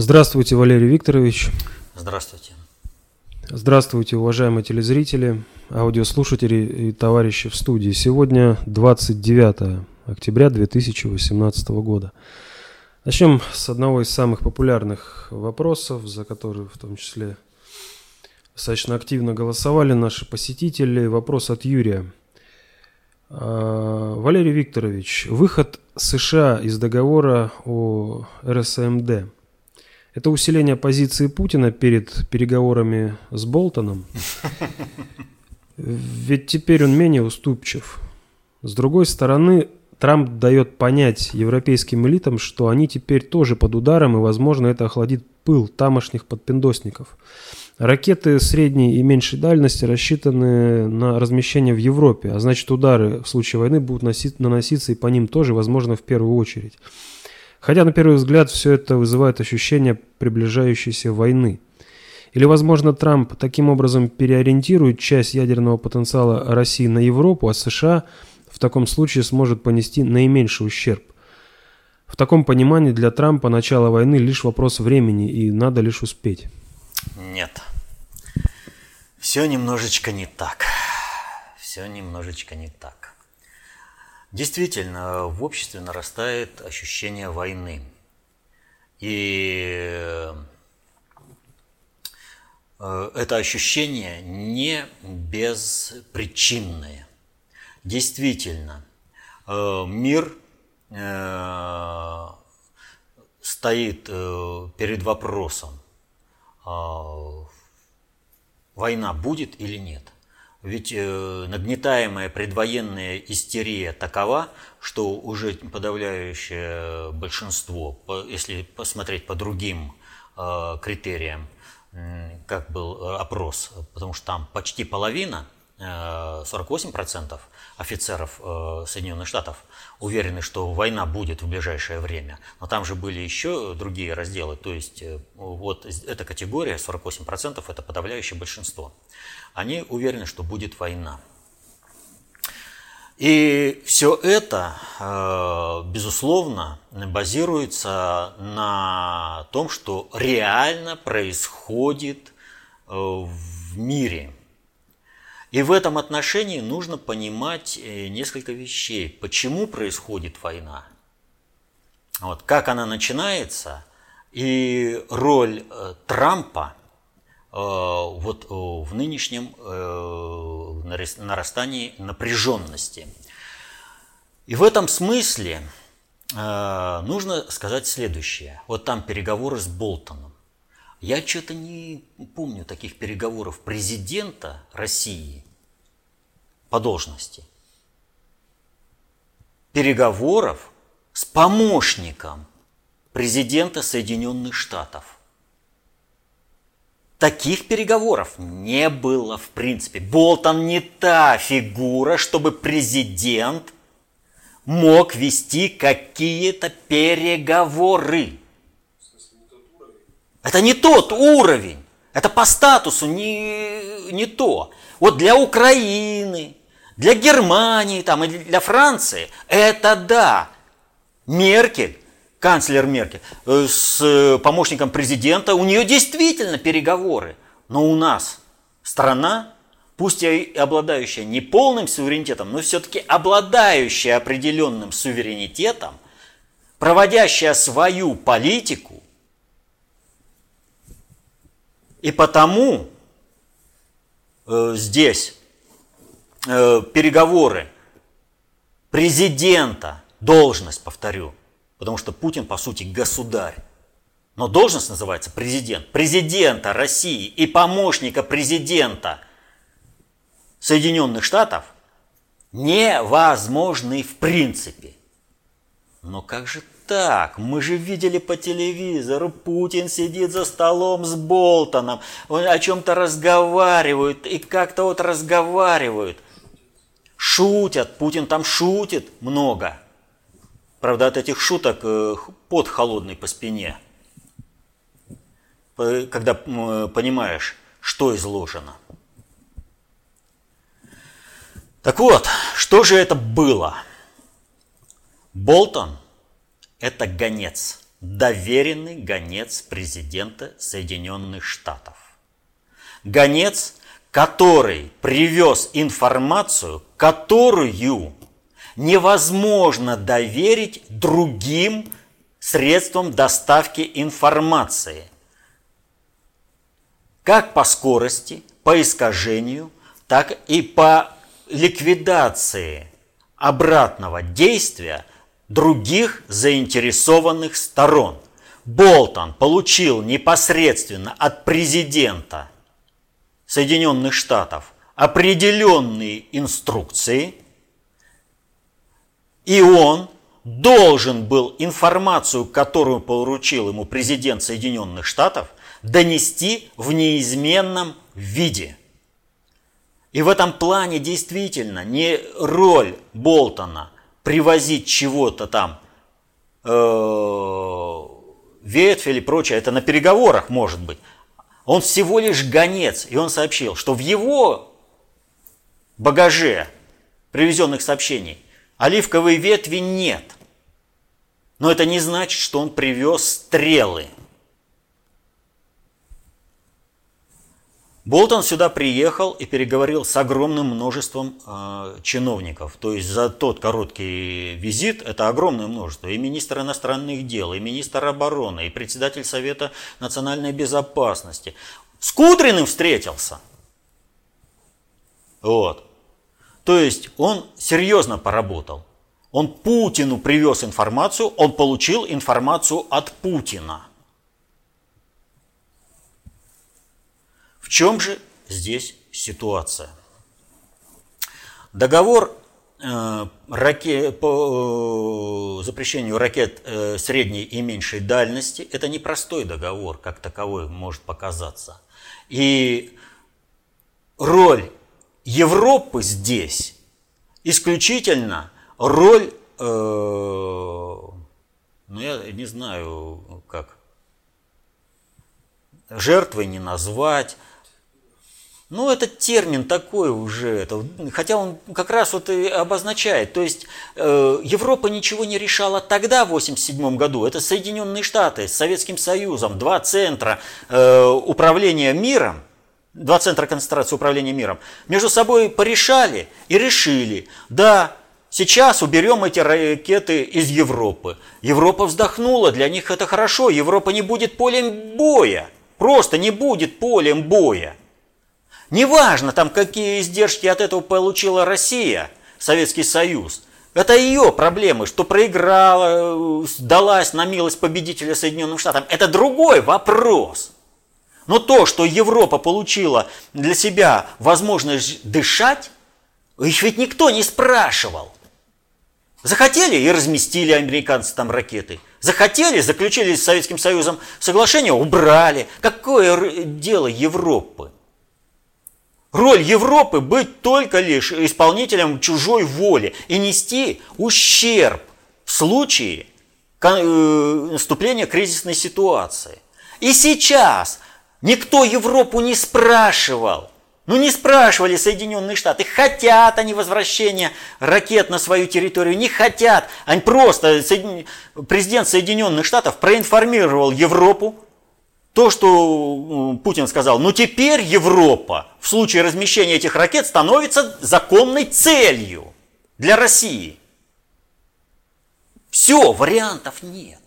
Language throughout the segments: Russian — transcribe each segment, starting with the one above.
Здравствуйте, Валерий Викторович. Здравствуйте. Здравствуйте, уважаемые телезрители, аудиослушатели и товарищи в студии. Сегодня 29 октября 2018 года. Начнем с одного из самых популярных вопросов, за которые в том числе достаточно активно голосовали наши посетители. Вопрос от Юрия. А, Валерий Викторович, выход США из договора о РСМД – это усиление позиции Путина перед переговорами с Болтоном? Ведь теперь он менее уступчив. С другой стороны, Трамп дает понять европейским элитам, что они теперь тоже под ударом, и, возможно, это охладит пыл тамошних подпиндосников. Ракеты средней и меньшей дальности рассчитаны на размещение в Европе, а значит удары в случае войны будут носить, наноситься и по ним тоже, возможно, в первую очередь. Хотя, на первый взгляд, все это вызывает ощущение приближающейся войны. Или, возможно, Трамп таким образом переориентирует часть ядерного потенциала России на Европу, а США – в таком случае сможет понести наименьший ущерб. В таком понимании для Трампа начало войны лишь вопрос времени, и надо лишь успеть. Нет. Все немножечко не так. Все немножечко не так. Действительно, в обществе нарастает ощущение войны. И э, это ощущение не беспричинное. Действительно, э, мир э, стоит перед вопросом, война будет или нет. Ведь нагнетаемая предвоенная истерия такова, что уже подавляющее большинство, если посмотреть по другим критериям, как был опрос, потому что там почти половина – 48% офицеров э, Соединенных Штатов уверены, что война будет в ближайшее время. Но там же были еще другие разделы. То есть э, вот эта категория, 48%, это подавляющее большинство. Они уверены, что будет война. И все это, э, безусловно, базируется на том, что реально происходит в мире – и в этом отношении нужно понимать э, несколько вещей. Почему происходит война? Вот, как она начинается и роль э, Трампа э, вот, в нынешнем нарастании напряженности. И в этом смысле нужно сказать следующее. Вот там переговоры с Болтоном. Я что-то не помню таких переговоров президента России по должности. Переговоров с помощником президента Соединенных Штатов. Таких переговоров не было в принципе. Болтон не та фигура, чтобы президент мог вести какие-то переговоры. Это не тот уровень. Это по статусу не, не то. Вот для Украины, для Германии там, и для Франции это да. Меркель, канцлер Меркель, э, с помощником президента, у нее действительно переговоры. Но у нас страна, пусть и обладающая не полным суверенитетом, но все-таки обладающая определенным суверенитетом, проводящая свою политику – и потому э, здесь э, переговоры президента, должность, повторю, потому что Путин, по сути, государь. Но должность называется президент. Президента России и помощника президента Соединенных Штатов невозможны в принципе. Но как же так? Мы же видели по телевизору, Путин сидит за столом с Болтоном, он о чем-то разговаривают, и как-то вот разговаривают. Шутят, Путин там шутит много. Правда, от этих шуток э, под холодный по спине. Когда понимаешь, что изложено. Так вот, что же это было? Болтон – это гонец. доверенный гонец президента Соединенных Штатов. Гонец, который привез информацию, которую невозможно доверить другим средствам доставки информации. Как по скорости, по искажению, так и по ликвидации обратного действия других заинтересованных сторон. Болтон получил непосредственно от президента Соединенных Штатов определенные инструкции, и он должен был информацию, которую поручил ему президент Соединенных Штатов, донести в неизменном виде. И в этом плане действительно не роль Болтона привозить чего-то там, э, ветвь или прочее, это на переговорах может быть. Он всего лишь гонец, и он сообщил, что в его багаже привезенных сообщений оливковой ветви нет. Но это не значит, что он привез стрелы – Болтон сюда приехал и переговорил с огромным множеством э, чиновников. То есть за тот короткий визит это огромное множество. И министр иностранных дел, и министр обороны, и председатель Совета национальной безопасности. С Кудриным встретился. Вот. То есть он серьезно поработал. Он Путину привез информацию, он получил информацию от Путина. В чем же здесь ситуация? Договор э, ракет, по э, запрещению ракет э, средней и меньшей дальности – это непростой договор, как таковой может показаться. И роль Европы здесь исключительно роль, э, ну я не знаю как, жертвой не назвать, ну, этот термин такой уже, это, хотя он как раз вот и обозначает, то есть э, Европа ничего не решала тогда, в 1987 году, это Соединенные Штаты с Советским Союзом, два центра э, управления миром, два центра концентрации управления миром, между собой порешали и решили, да, сейчас уберем эти ракеты из Европы. Европа вздохнула, для них это хорошо, Европа не будет полем боя, просто не будет полем боя. Неважно, там, какие издержки от этого получила Россия, Советский Союз. Это ее проблемы, что проиграла, сдалась на милость победителя Соединенным Штатам. Это другой вопрос. Но то, что Европа получила для себя возможность дышать, их ведь никто не спрашивал. Захотели и разместили американцы там ракеты. Захотели, заключили с Советским Союзом соглашение, убрали. Какое дело Европы? Роль Европы быть только лишь исполнителем чужой воли и нести ущерб в случае э, наступления кризисной ситуации. И сейчас никто Европу не спрашивал, ну не спрашивали Соединенные Штаты, хотят они возвращения ракет на свою территорию, не хотят. Они просто, президент Соединенных Штатов проинформировал Европу то, что Путин сказал, ну теперь Европа в случае размещения этих ракет становится законной целью для России. Все, вариантов нет.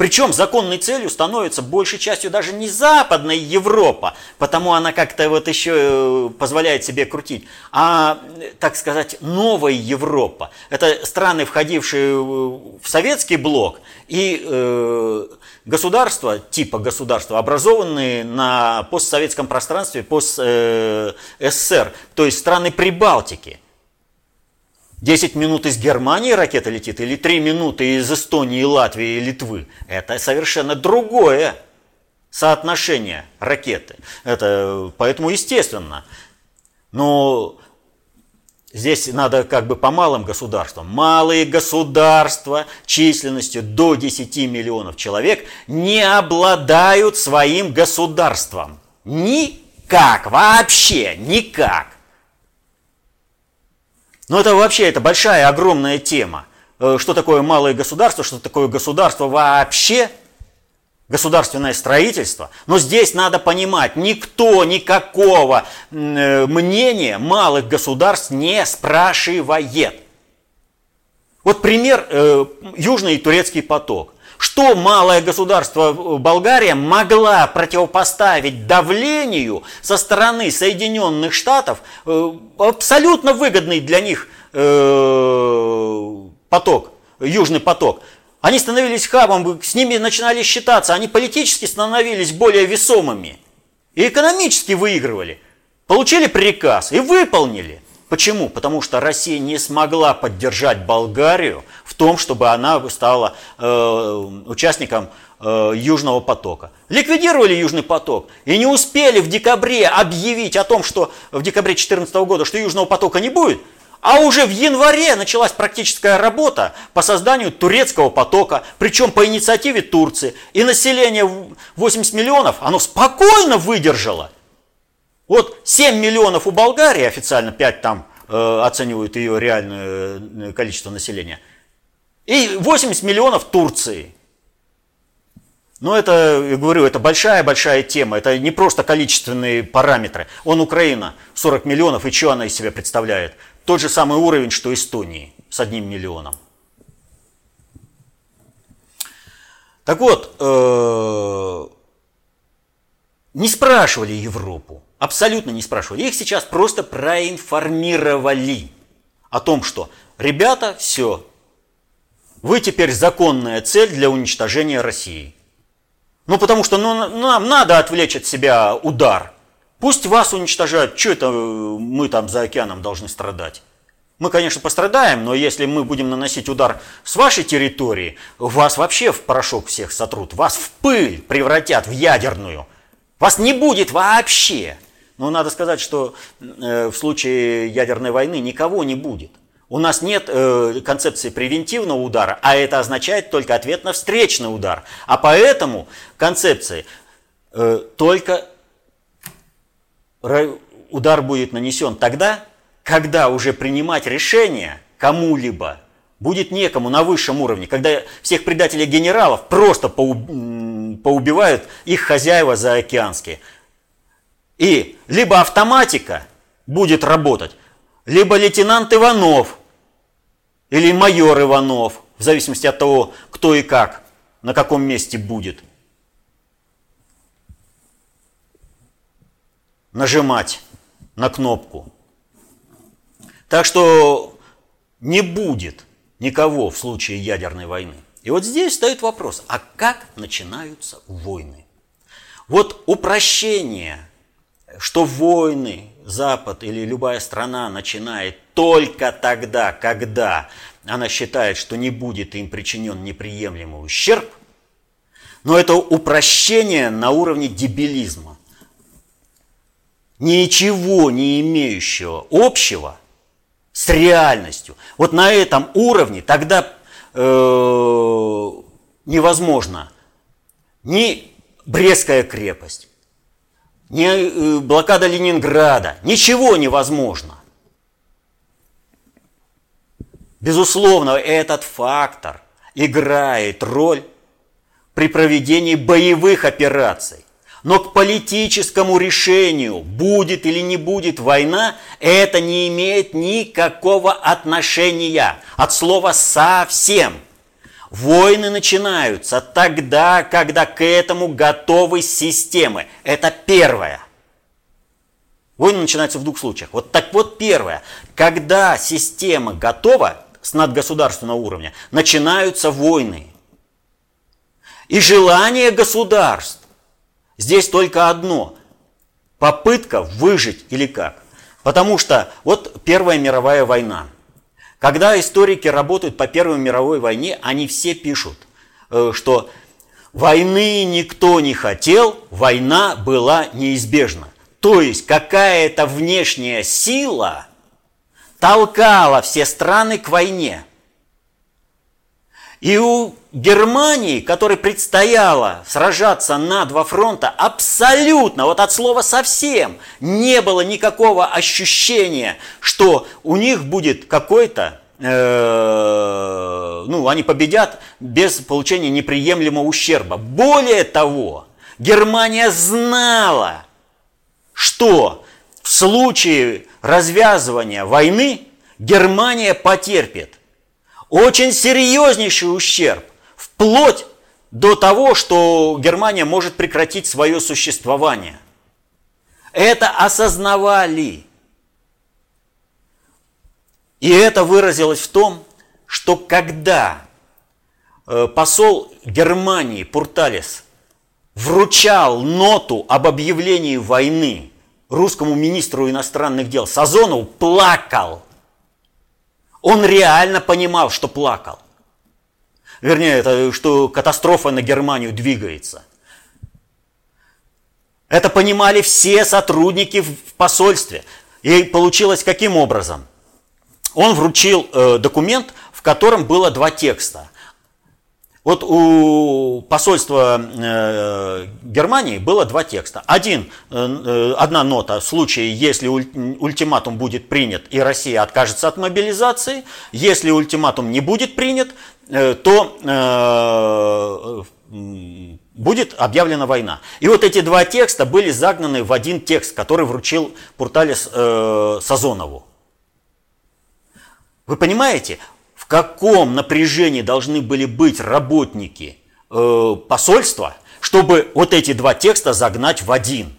Причем законной целью становится большей частью даже не Западная Европа, потому она как-то вот еще э, позволяет себе крутить, а, так сказать, новая Европа. Это страны, входившие в советский блок и э, государства, типа государства, образованные на постсоветском пространстве, пост-СССР, э, то есть страны Прибалтики. 10 минут из Германии ракета летит или 3 минуты из Эстонии, Латвии и Литвы. Это совершенно другое соотношение ракеты. Это, поэтому естественно. Но Здесь надо как бы по малым государствам. Малые государства численностью до 10 миллионов человек не обладают своим государством. Никак, вообще никак. Но это вообще это большая, огромная тема. э, что такое малое государство, что такое государство вообще, государственное строительство. Но здесь надо понимать, никто никакого э, мнения малых государств не спрашивает. Вот пример э, Южный турецкий поток. Что малое государство э, Болгария могла противопоставить давлению со стороны Соединенных Штатов, э, абсолютно выгодный для них э, поток, Южный поток. Они становились хабом, с ними начинали считаться, они политически становились более весомыми. И экономически выигрывали. Получили приказ и выполнили. Почему? Потому что Россия не смогла поддержать Болгарию в том, чтобы она стала э, участником э, Южного потока. Ликвидировали Южный поток и не успели в декабре объявить о том, что в декабре 2014 года, что Южного потока не будет, а уже в январе началась практическая работа по созданию турецкого потока, причем по инициативе Турции. И население 80 миллионов, оно спокойно выдержало – вот 7 миллионов у Болгарии, официально 5 там э, оценивают ее реальное э, количество населения, и 80 миллионов Турции. Но это, я говорю, это большая-большая тема, это не просто количественные параметры. Он Украина, 40 миллионов, и что она из себя представляет? Тот же самый уровень, что Эстонии, с одним миллионом. Так вот, э, не спрашивали Европу, абсолютно не спрашивали. Их сейчас просто проинформировали о том, что ребята, все, вы теперь законная цель для уничтожения России. Ну, потому что ну, нам надо отвлечь от себя удар. Пусть вас уничтожают, что это мы там за океаном должны страдать? Мы, конечно, пострадаем, но если мы будем наносить удар с вашей территории, вас вообще в порошок всех сотрут, вас в пыль превратят в ядерную – вас не будет вообще. Но надо сказать, что э, в случае ядерной войны никого не будет. У нас нет э, концепции превентивного удара, а это означает только ответ на встречный удар. А поэтому концепции э, только удар будет нанесен тогда, когда уже принимать решение кому-либо будет некому на высшем уровне, когда всех предателей генералов просто поубивают их хозяева заокеанские. И либо автоматика будет работать, либо лейтенант Иванов или майор Иванов, в зависимости от того, кто и как, на каком месте будет. Нажимать на кнопку. Так что не будет никого в случае ядерной войны. И вот здесь стоит вопрос, а как начинаются войны? Вот упрощение, что войны Запад или любая страна начинает только тогда, когда она считает, что не будет им причинен неприемлемый ущерб, но это упрощение на уровне дебилизма. Ничего не имеющего общего с реальностью. Вот на этом уровне тогда э, невозможно ни Брестская крепость, ни э, блокада Ленинграда, ничего невозможно. Безусловно, этот фактор играет роль при проведении боевых операций. Но к политическому решению, будет или не будет война, это не имеет никакого отношения от слова совсем. Войны начинаются тогда, когда к этому готовы системы. Это первое. Войны начинаются в двух случаях. Вот так вот первое. Когда система готова с надгосударственного уровня, начинаются войны. И желание государств Здесь только одно – попытка выжить или как. Потому что вот Первая мировая война. Когда историки работают по Первой мировой войне, они все пишут, э, что войны никто не хотел, война была неизбежна. То есть какая-то внешняя сила толкала все страны к войне. И у Германии, которой предстояло сражаться на два фронта, абсолютно, вот от слова совсем, не было никакого ощущения, что у них будет какой-то э, ну, они победят без получения неприемлемого ущерба. Более того, Германия знала, что в случае развязывания войны Германия потерпит очень серьезнейший ущерб, вплоть до того, что Германия может прекратить свое существование. Это осознавали. И это выразилось в том, что когда э, посол Германии Пурталис вручал ноту об объявлении войны русскому министру иностранных дел Сазонову, плакал. Он реально понимал, что плакал. Вернее, это, что катастрофа на Германию двигается. Это понимали все сотрудники в посольстве. И получилось каким образом? он вручил э, документ, в котором было два текста. Вот у посольства э, Германии было два текста. Один, э, одна нота в случае, если ультиматум будет принят и Россия откажется от мобилизации. Если ультиматум не будет принят, то будет объявлена война. И вот эти два текста были загнаны в один текст, который вручил Пурталис Сазонову. Вы понимаете, каком напряжении должны были быть работники э, посольства, чтобы вот эти два текста загнать в один?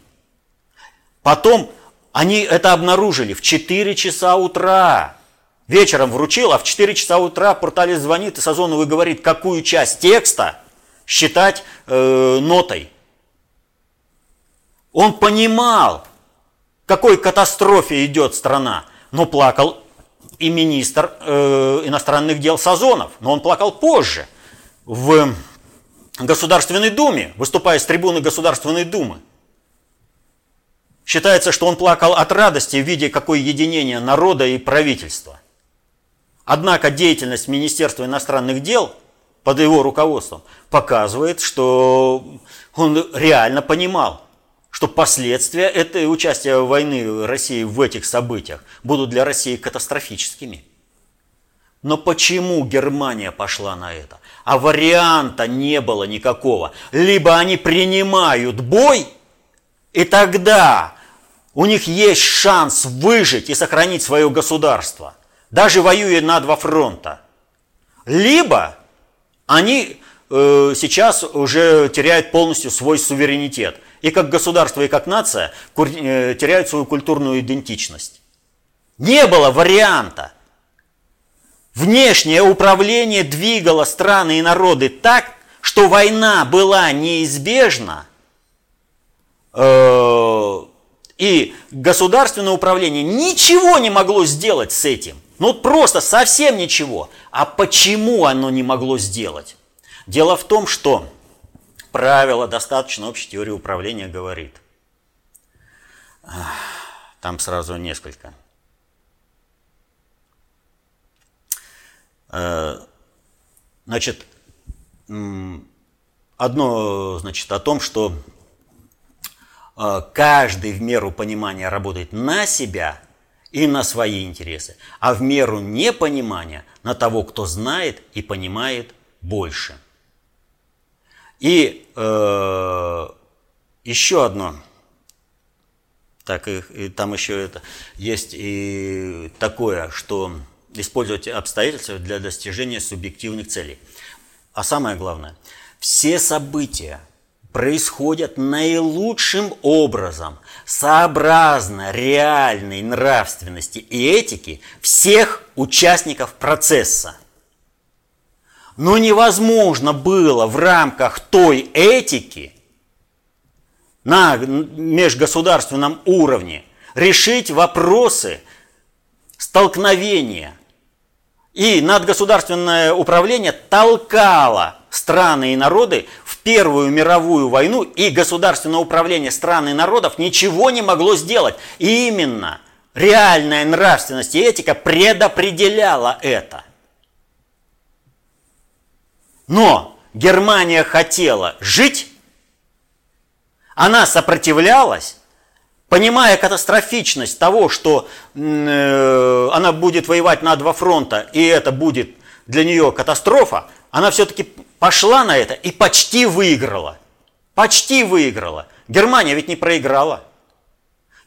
Потом они это обнаружили в 4 часа утра. Вечером вручил, а в 4 часа утра портале звонит и Сазонов и говорит, какую часть текста считать э, нотой. Он понимал, какой катастрофе идет страна, но плакал и министр э, иностранных дел Сазонов, но он плакал позже в Государственной Думе, выступая с трибуны Государственной Думы. Считается, что он плакал от радости в виде какое единения народа и правительства. Однако деятельность Министерства иностранных дел под его руководством показывает, что он реально понимал, что последствия этой участия войны России в этих событиях будут для России катастрофическими. Но почему Германия пошла на это? А варианта не было никакого. Либо они принимают бой, и тогда у них есть шанс выжить и сохранить свое государство, даже воюя на два фронта. Либо они э, сейчас уже теряют полностью свой суверенитет – и как государство, и как нация э, теряют свою культурную идентичность. Не было варианта. Внешнее управление двигало страны и народы так, что война была неизбежна, э, и государственное управление ничего не могло сделать с этим. Ну просто совсем ничего. А почему оно не могло сделать? Дело в том, что правило достаточно общей теории управления говорит. Там сразу несколько. Э, значит, одно значит о том, что э, каждый в меру понимания работает на себя и на свои интересы, а в меру непонимания на того, кто знает и понимает больше – и э, еще одно. Так, и, и там еще это есть и такое, что использовать обстоятельства для достижения субъективных целей. А самое главное, все события происходят наилучшим образом, сообразно реальной нравственности и этики всех участников процесса. Но невозможно было в рамках той этики на межгосударственном уровне решить вопросы столкновения. И надгосударственное управление толкало страны и народы в Первую мировую войну, и государственное управление стран и народов ничего не могло сделать. И именно реальная нравственность и этика предопределяла это – но Германия хотела жить, она сопротивлялась, понимая катастрофичность того, что э, она будет воевать на два фронта, и это будет для нее катастрофа, она все-таки пошла на это и почти выиграла. Почти выиграла. Германия ведь не проиграла.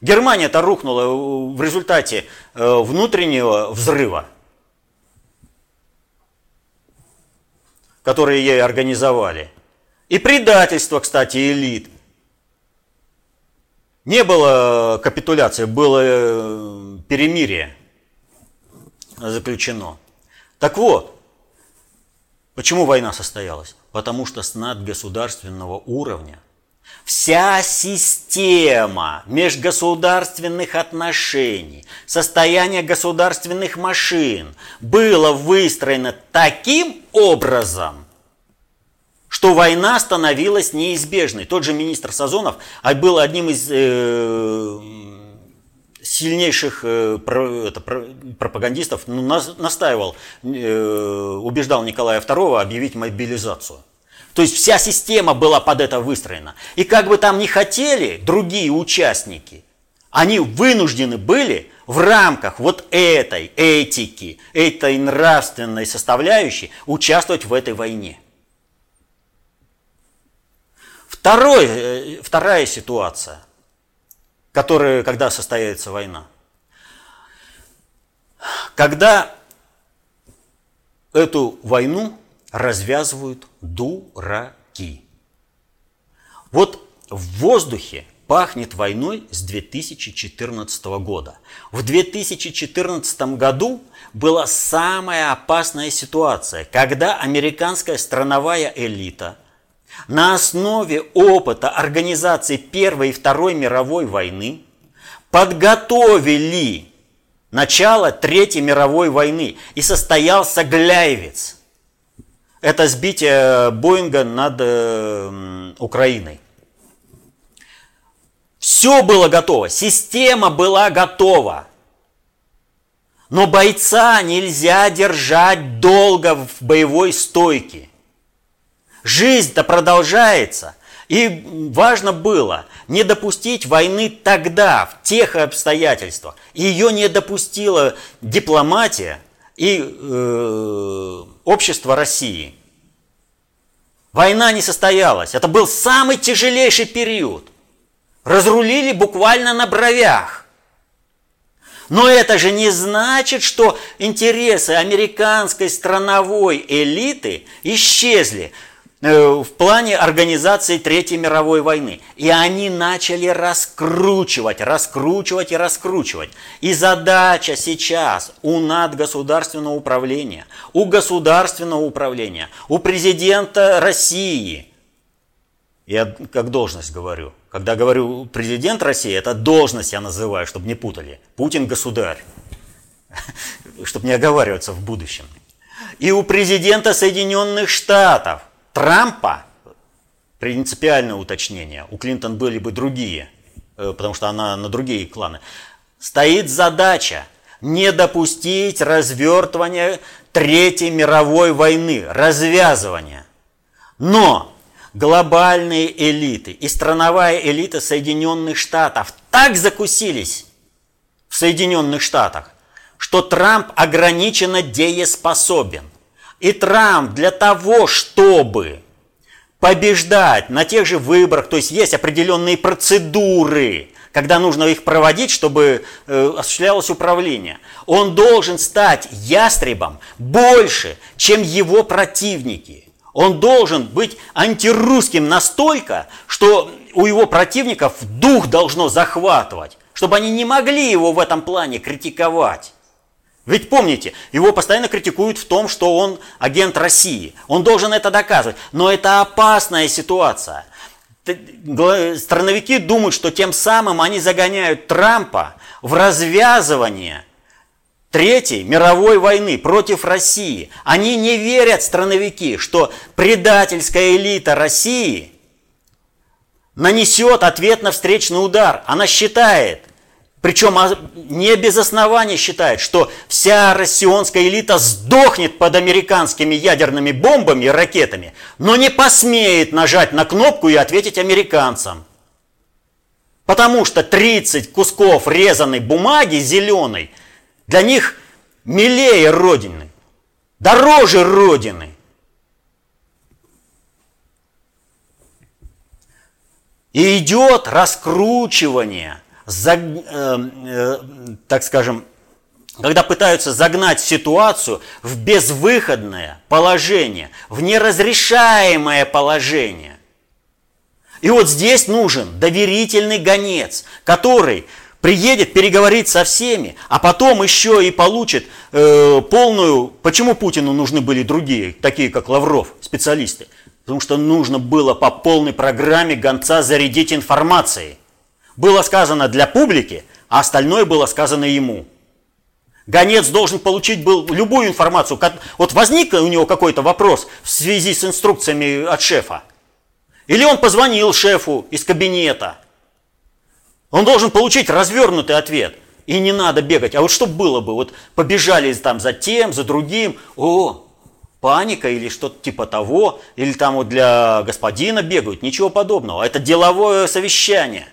Германия-то рухнула в результате э, внутреннего взрыва, который ей организовали. И предательство, кстати, элит. Не было капитуляции, было э, перемирие заключено. Так вот, почему война состоялась? Потому что с надгосударственного уровня Вся система межгосударственных отношений, состояние государственных машин было выстроено таким образом, что война становилась неизбежной. Тот же министр Сазонов а был одним из э, сильнейших э, про, это, про, пропагандистов, ну, нас, настаивал, э, убеждал Николая II объявить мобилизацию. То есть вся система была под это выстроена. И как бы там ни хотели другие участники, они вынуждены были в рамках вот этой этики, этой нравственной составляющей участвовать в этой войне. Второй, э, вторая ситуация, которая, когда состоится война. Когда эту войну развязывают дураки. Вот в воздухе пахнет войной с 2014 года. В 2014 году была самая опасная ситуация, когда американская страновая элита на основе опыта организации Первой и Второй мировой войны подготовили начало Третьей мировой войны и состоялся Гляйвец – это сбитие Боинга над э, Украиной. Все было готово, система была готова. Но бойца нельзя держать долго в боевой стойке. Жизнь-то продолжается. И важно было не допустить войны тогда, в тех обстоятельствах. Ее не допустила дипломатия и э, общество России. Война не состоялась. Это был самый тяжелейший период. Разрулили буквально на бровях. Но это же не значит, что интересы американской страновой элиты исчезли. Э, в плане организации Третьей мировой войны. И они начали раскручивать, раскручивать и раскручивать. И задача сейчас у надгосударственного управления, у государственного управления, у президента России, я как должность говорю, когда говорю президент России, это должность я называю, чтобы не путали. Путин государь, чтобы не оговариваться в будущем. И у президента Соединенных Штатов – Трампа, принципиальное уточнение, у Клинтон были бы другие, э, потому что она на другие кланы, стоит задача не допустить развертывания Третьей мировой войны, развязывания. Но глобальные элиты и страновая элита Соединенных Штатов так закусились в Соединенных Штатах, что Трамп ограниченно дееспособен. И Трамп для того, чтобы побеждать на тех же выборах, то есть есть определенные процедуры, когда нужно их проводить, чтобы э, осуществлялось управление. Он должен стать ястребом больше, чем его противники. Он должен быть антирусским настолько, что у его противников дух должно захватывать, чтобы они не могли его в этом плане критиковать. Ведь помните, его постоянно критикуют в том, что он агент России. Он должен это доказывать. Но это опасная ситуация. Страновики думают, что тем самым они загоняют Трампа в развязывание Третьей мировой войны против России. Они не верят, страновики, что предательская элита России нанесет ответ на встречный удар. Она считает – причем а, не без основания считает, что вся россионская элита сдохнет под американскими ядерными бомбами и ракетами, но не посмеет нажать на кнопку и ответить американцам. Потому что 30 кусков резаной бумаги зеленой для них милее Родины. дороже Родины. И идет раскручивание, за, э, э, так скажем, когда пытаются загнать ситуацию в безвыходное положение, в неразрешаемое положение. И вот здесь нужен доверительный гонец, который приедет переговорить со всеми, а потом еще и получит э, полную... Почему Путину нужны были другие, такие как Лавров, специалисты? Потому что нужно было по полной программе гонца зарядить информацией. Было сказано для публики, а остальное было сказано ему. Гонец должен получить был любую информацию. Вот возник у него какой-то вопрос в связи с инструкциями от шефа. Или он позвонил шефу из кабинета. Он должен получить развернутый ответ. И не надо бегать. А вот что было бы? Вот побежали там за тем, за другим. О, паника или что-то типа того. Или там вот для господина бегают. Ничего подобного. Это деловое совещание.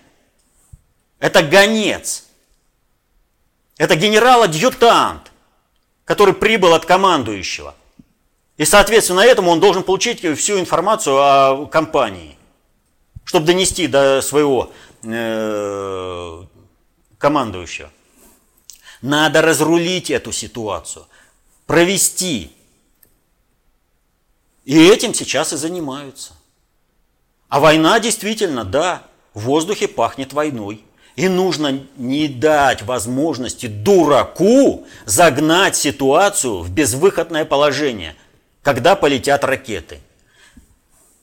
Это гонец. Это генерал-адъютант, который прибыл от командующего. И, соответственно, этому он должен получить всю информацию о компании, чтобы донести до своего э, командующего. Надо разрулить эту ситуацию, провести. И этим сейчас и занимаются. А война действительно, да, в воздухе пахнет войной. И нужно не дать возможности дураку загнать ситуацию в безвыходное положение, когда полетят ракеты.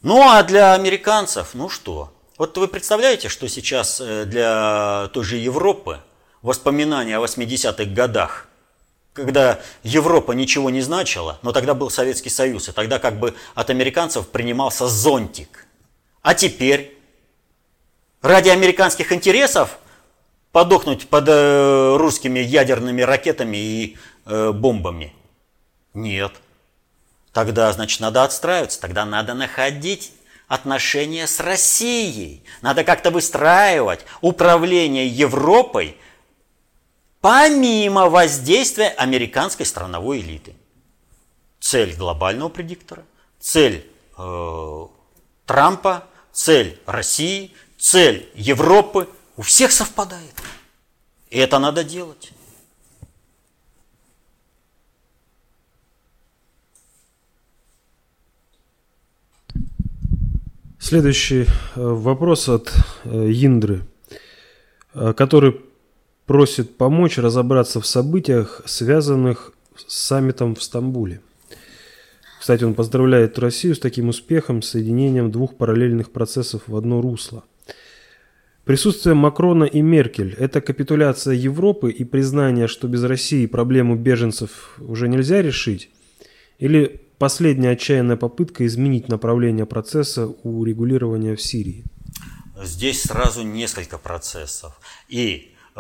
Ну а для американцев, ну что? Вот вы представляете, что сейчас э, для той же Европы воспоминания о 80-х годах, когда Европа ничего не значила, но тогда был Советский Союз, и тогда как бы от американцев принимался зонтик. А теперь ради американских интересов подохнуть под э, русскими ядерными ракетами и э, бомбами? Нет. Тогда, значит, надо отстраиваться, тогда надо находить отношения с Россией. Надо как-то выстраивать управление Европой помимо воздействия американской страновой элиты. Цель глобального предиктора, цель э, Трампа, цель России, цель Европы у всех совпадает. И это надо делать. Следующий э, вопрос от э, Индры, э, который просит помочь разобраться в событиях, связанных с саммитом в Стамбуле. Кстати, он поздравляет Россию с таким успехом, соединением двух параллельных процессов в одно русло. Присутствие Макрона и Меркель – это капитуляция Европы и признание, что без России проблему беженцев уже нельзя решить? Или последняя отчаянная попытка изменить направление процесса у регулирования в Сирии? Здесь сразу несколько процессов. И э,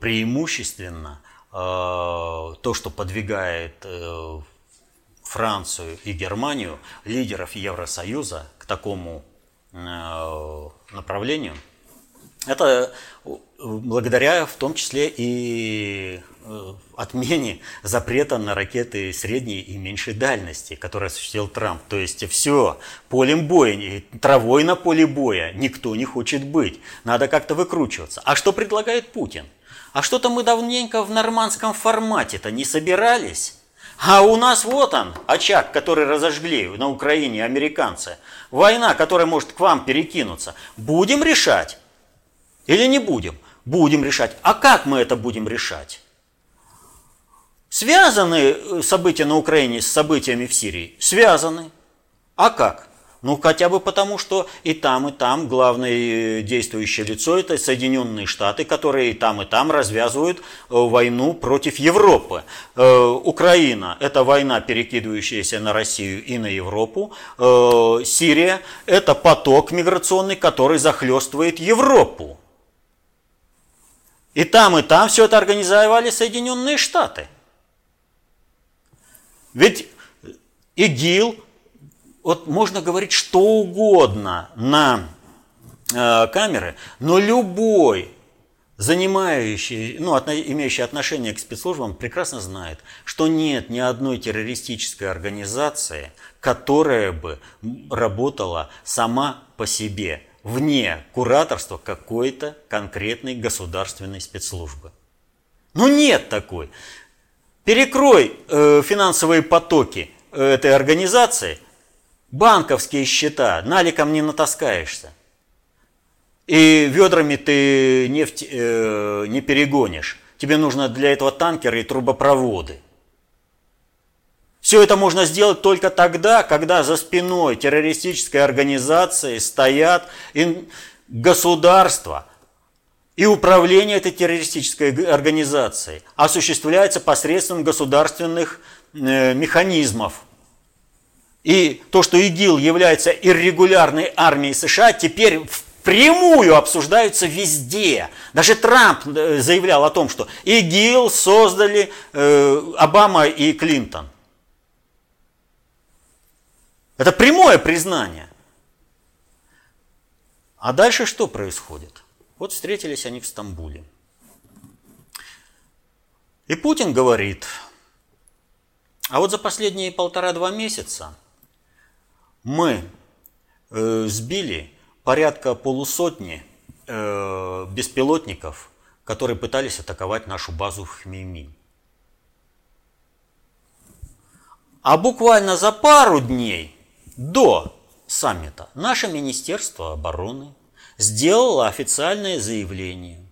преимущественно э, то, что подвигает э, Францию и Германию, лидеров Евросоюза, к такому э, направлению – это э, благодаря в том числе и э, отмене запрета на ракеты средней и меньшей дальности, который осуществил Трамп. То есть все, полем боя, травой на поле боя никто не хочет быть. Надо как-то выкручиваться. А что предлагает Путин? А что-то мы давненько в нормандском формате-то не собирались. А у нас вот он, очаг, который разожгли на Украине американцы. Война, которая может к вам перекинуться. Будем решать. Или не будем? Будем решать. А как мы это будем решать? Связаны э, события на Украине с событиями в Сирии? Связаны. А как? Ну, хотя бы потому, что и там, и там главное э, действующее лицо – это Соединенные Штаты, которые и там, и там развязывают э, войну против Европы. Украина – это война, перекидывающаяся на Россию и на Европу. Сирия – это поток миграционный, который захлестывает Европу. И там, и там все это организовали Соединенные Штаты. Ведь ИГИЛ, вот можно говорить что угодно на э, камеры, но любой занимающий, ну, имеющий отношение к спецслужбам, прекрасно знает, что нет ни одной террористической организации, которая бы работала сама по себе, вне кураторства какой-то конкретной государственной спецслужбы. Ну нет такой. Перекрой э, финансовые потоки э, этой организации, банковские счета, наликом не натаскаешься. И ведрами ты нефть э, не перегонишь. Тебе нужно для этого танкеры и трубопроводы. Все это можно сделать только тогда, когда за спиной террористической организации стоят государства, и управление этой террористической организацией осуществляется посредством государственных э, механизмов. И то, что ИГИЛ является иррегулярной армией США, теперь в прямую обсуждаются везде. Даже Трамп э, заявлял о том, что ИГИЛ создали э, Обама и Клинтон. Это прямое признание. А дальше что происходит? Вот встретились они в Стамбуле. И Путин говорит, а вот за последние полтора-два месяца мы э, сбили порядка полусотни э, беспилотников, которые пытались атаковать нашу базу в Хмеймим. А буквально за пару дней до саммита наше Министерство обороны сделало официальное заявление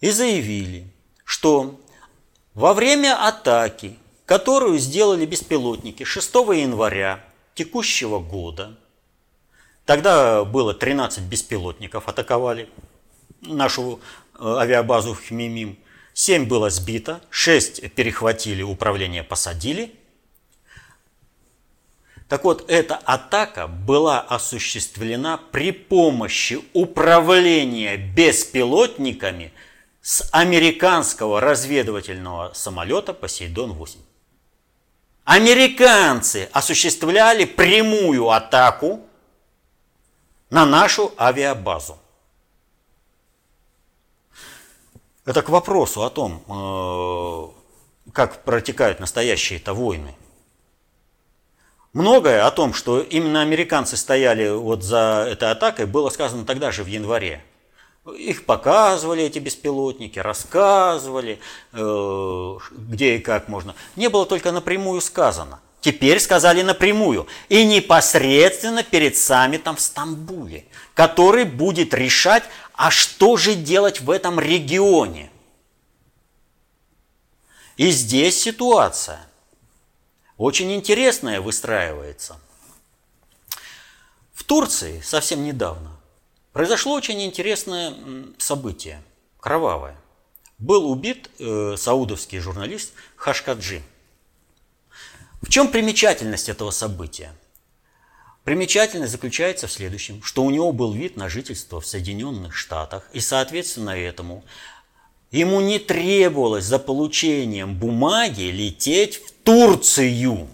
и заявили, что во время атаки, которую сделали беспилотники 6 января текущего года – Тогда было 13 беспилотников атаковали нашу э, авиабазу в Хмимим. 7 было сбито, 6 перехватили, управление посадили. Так вот, эта атака была осуществлена при помощи управления беспилотниками с американского разведывательного самолета «Посейдон-8». Американцы осуществляли прямую атаку на нашу авиабазу. Это к вопросу о том, э, как протекают настоящие-то войны. Многое о том, что именно американцы стояли вот за этой атакой, было сказано тогда же в январе. Их показывали, эти беспилотники, рассказывали, э, где и как можно. Не было только напрямую сказано. Теперь сказали напрямую и непосредственно перед саммитом в Стамбуле, который будет решать, а что же делать в этом регионе. И здесь ситуация очень интересная выстраивается. В Турции совсем недавно произошло очень интересное событие, кровавое. Был убит э, саудовский журналист Хашкаджи – в чем примечательность этого события? Примечательность заключается в следующем, что у него был вид на жительство в Соединенных Штатах, и соответственно этому ему не требовалось за получением бумаги лететь в Турцию.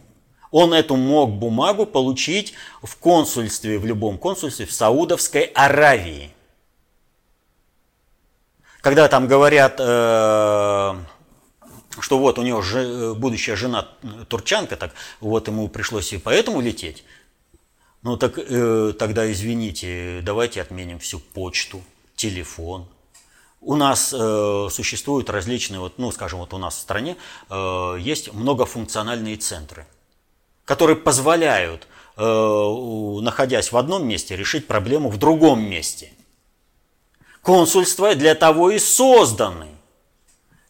Он эту мог бумагу получить в консульстве, в любом консульстве в Саудовской Аравии. Когда там говорят, э, что вот у него же, будущая жена турчанка, так вот ему пришлось и поэтому лететь. Ну так э, тогда извините, давайте отменим всю почту, телефон. У нас э, существуют различные, вот, ну скажем, вот у нас в стране э, есть многофункциональные центры, которые позволяют, э, находясь в одном месте, решить проблему в другом месте. Консульства для того и созданы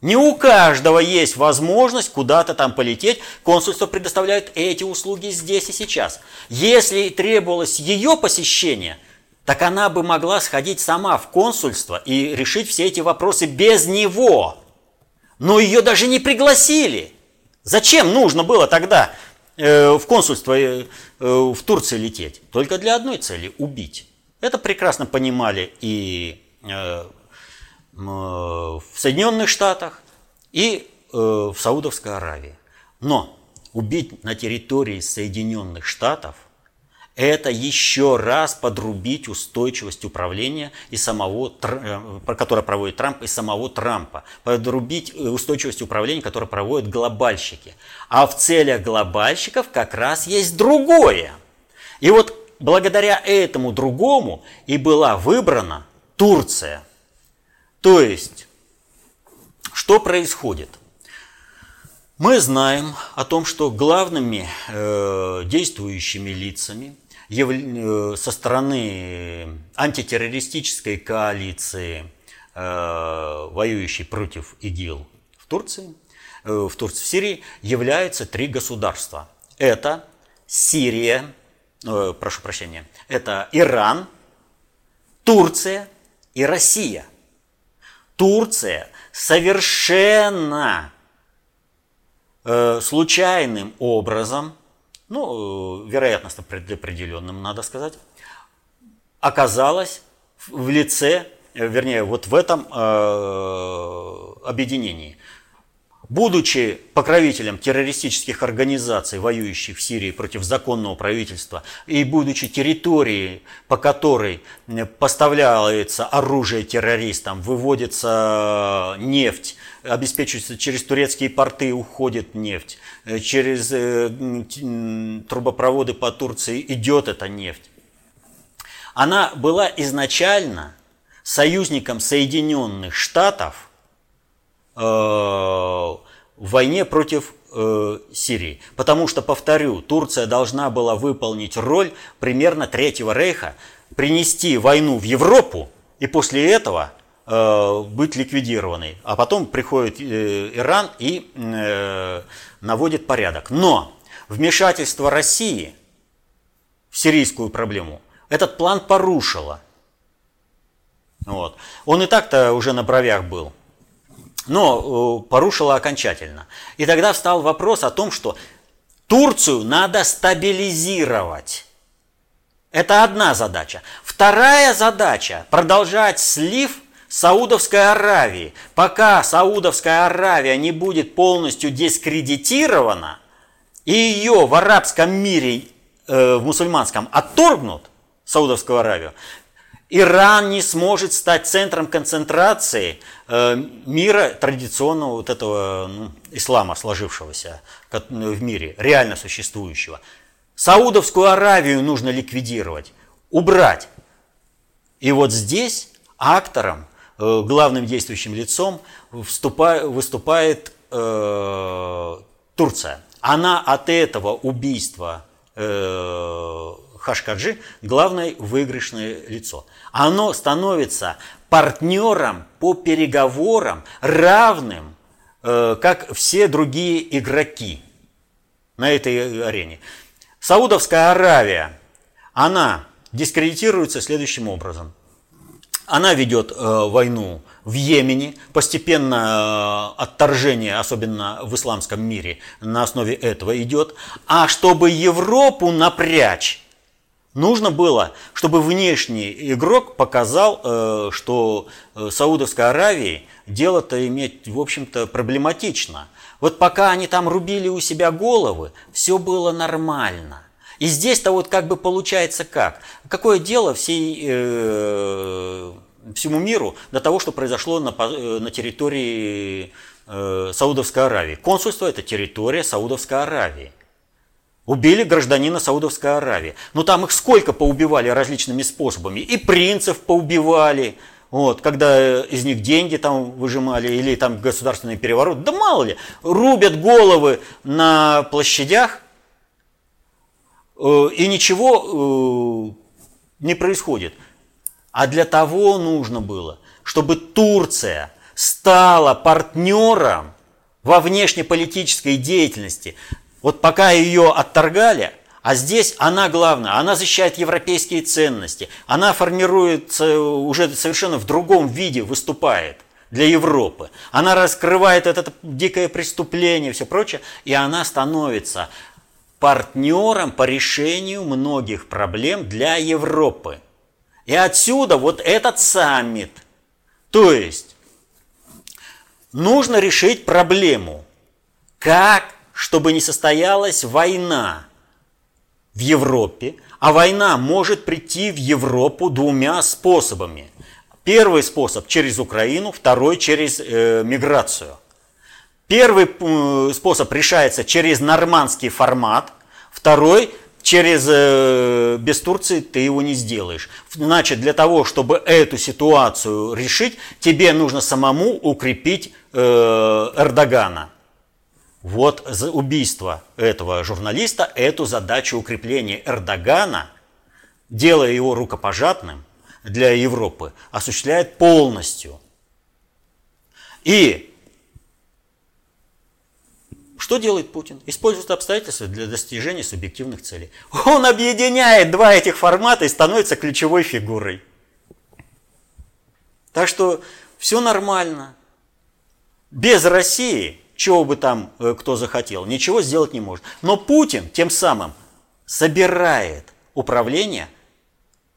не у каждого есть возможность куда-то там полететь. Консульство предоставляет эти услуги здесь и сейчас. Если требовалось ее посещение, так она бы могла сходить сама в консульство и решить все эти вопросы без него. Но ее даже не пригласили. Зачем нужно было тогда э, в консульство э, э, в Турции лететь? Только для одной цели – убить. Это прекрасно понимали и э, в Соединенных Штатах и э, в Саудовской Аравии. Но убить на территории Соединенных Штатов это еще раз подрубить устойчивость управления и самого, э, которое проводит Трамп, и самого Трампа. Подрубить э, устойчивость управления, которое проводят глобальщики. А в целях глобальщиков как раз есть другое. И вот благодаря этому другому и была выбрана Турция. То есть, что происходит? Мы знаем о том, что главными э, действующими лицами со стороны антитеррористической коалиции, э, воюющей против ИГИЛ в Турции, э, в Турции, в Сирии, являются три государства. Это Сирия, прошу прощения, это Иран, Турция и Россия. Турция совершенно случайным образом ну, вероятностно предопределенным, надо сказать, оказалось в лице, вернее, вот в этом э, объединении. Будучи покровителем террористических организаций, воюющих в Сирии против законного правительства, и будучи территорией, по которой поставляется оружие террористам, выводится нефть, обеспечивается через турецкие порты, уходит нефть, э, через э, трубопроводы по Турции идет эта нефть. Она была изначально союзником Соединенных Штатов э, в войне против Сирии. Потому что, повторю, Турция должна была выполнить роль примерно Третьего Рейха, принести войну в Европу, и после этого быть ликвидированной. А потом приходит э, Иран и э, наводит порядок. Но вмешательство России в сирийскую проблему этот план порушило. Вот. Он и так-то уже на бровях был. Но порушило окончательно. И тогда встал вопрос о том, что Турцию надо стабилизировать. Это одна задача. Вторая задача – продолжать слив Саудовской Аравии. Пока Саудовская Аравия не будет полностью дискредитирована, и ее в арабском мире, э, в мусульманском, отторгнут, Саудовскую Аравию, Иран не сможет стать центром концентрации э, мира традиционного вот этого ну, ислама, сложившегося в мире, реально существующего. Саудовскую Аравию нужно ликвидировать, убрать. И вот здесь актором главным действующим лицом выступает э, Турция. Она от этого убийства э, Хашкаджи главное выигрышное лицо. Оно становится партнером по переговорам, равным, э, как все другие игроки на этой арене. Саудовская Аравия, она дискредитируется следующим образом – она ведет э, войну в Йемене, постепенно э, отторжение, особенно в исламском мире, на основе этого идет. А чтобы Европу напрячь, нужно было, чтобы внешний игрок показал, э, что э, Саудовской Аравии дело-то иметь, в общем-то, проблематично. Вот пока они там рубили у себя головы, все было нормально. И здесь-то вот как бы получается как? Какое дело всей, э, всему миру до того, что произошло на, э, на территории э, Саудовской Аравии? Консульство – это территория Саудовской Аравии. Убили гражданина Саудовской Аравии. Ну там их сколько поубивали различными способами. И принцев поубивали, вот, когда из них деньги там выжимали, или там государственный переворот. Да мало ли, рубят головы на площадях, и ничего э, не происходит. А для того нужно было, чтобы Турция стала партнером во внешнеполитической деятельности. Вот пока ее отторгали, а здесь она главная, она защищает европейские ценности, она формируется уже совершенно в другом виде, выступает для Европы. Она раскрывает это дикое преступление и все прочее, и она становится партнером по решению многих проблем для Европы. И отсюда вот этот саммит. То есть нужно решить проблему, как, чтобы не состоялась война в Европе, а война может прийти в Европу двумя способами. Первый способ через Украину, второй через э, миграцию. Первый э, способ решается через нормандский формат, второй через э, без Турции ты его не сделаешь. Значит, для того, чтобы эту ситуацию решить, тебе нужно самому укрепить э, Эрдогана. Вот за убийство этого журналиста, эту задачу укрепления Эрдогана, делая его рукопожатным для Европы, осуществляет полностью. И что делает Путин? Использует обстоятельства для достижения субъективных целей. Он объединяет два этих формата и становится ключевой фигурой. Так что все нормально. Без России чего бы там э, кто захотел, ничего сделать не может. Но Путин тем самым собирает управление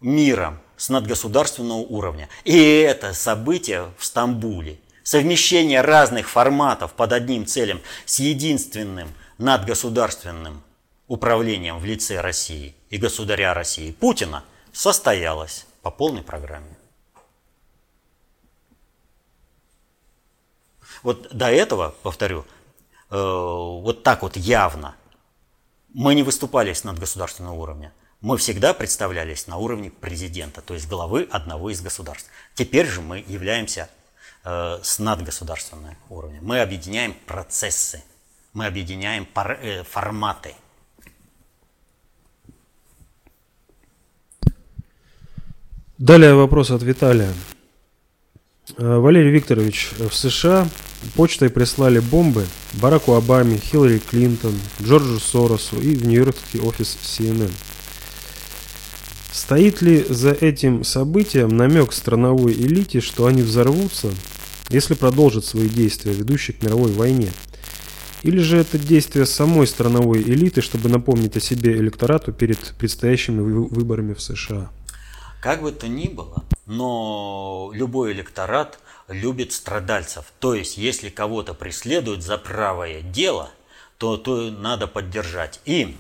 миром с надгосударственного уровня. И это событие в Стамбуле, совмещение разных форматов под одним целем с единственным надгосударственным управлением в лице России и государя России Путина состоялось по полной программе. Вот до этого, повторю, э, вот так вот явно мы не выступали с надгосударственного уровня. Мы всегда представлялись на уровне президента, то есть главы одного из государств. Теперь же мы являемся с надгосударственного уровня. Мы объединяем процессы, мы объединяем э, форматы. Далее вопрос от Виталия. Э, Валерий Викторович, в США почтой прислали бомбы Бараку Обаме, Хиллари Клинтон, Джорджу Соросу и в Нью-Йоркский офис CNN. Стоит ли за этим событием намек страновой элите, что они взорвутся, если продолжат свои действия, ведущие к мировой войне? Или же это действие самой страновой элиты, чтобы напомнить о себе электорату перед предстоящими выборами в США? Как бы то ни было, но любой электорат любит страдальцев. То есть, если кого-то преследуют за правое дело, то, то надо поддержать. И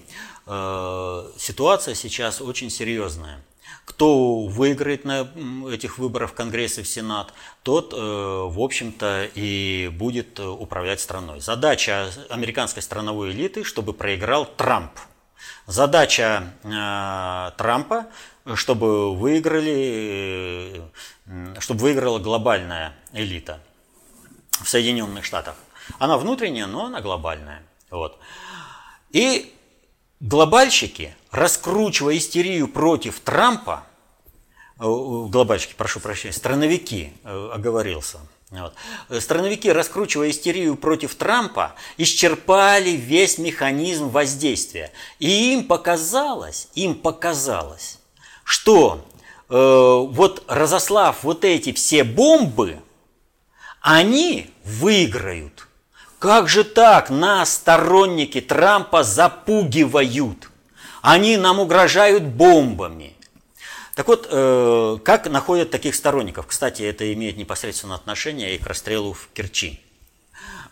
э, ситуация сейчас очень серьезная. Кто выиграет на этих выборах в Конгресс и в Сенат, тот, э, в общем-то, и будет управлять страной. Задача американской страновой элиты, чтобы проиграл Трамп. Задача э, Трампа чтобы выиграли, э, чтобы выиграла глобальная элита в Соединенных Штатах. Она внутренняя, но она глобальная. Вот. И глобальщики, раскручивая истерию против Трампа, э, глобальщики, прошу прощения, страновики, э, оговорился, вот. Страновики, раскручивая истерию против Трампа, исчерпали весь механизм воздействия. И им показалось, им показалось, что э, вот разослав вот эти все бомбы, они выиграют. Как же так нас сторонники Трампа запугивают? Они нам угрожают бомбами. Так вот, э, как находят таких сторонников? Кстати, это имеет непосредственное отношение и к расстрелу в Керчи.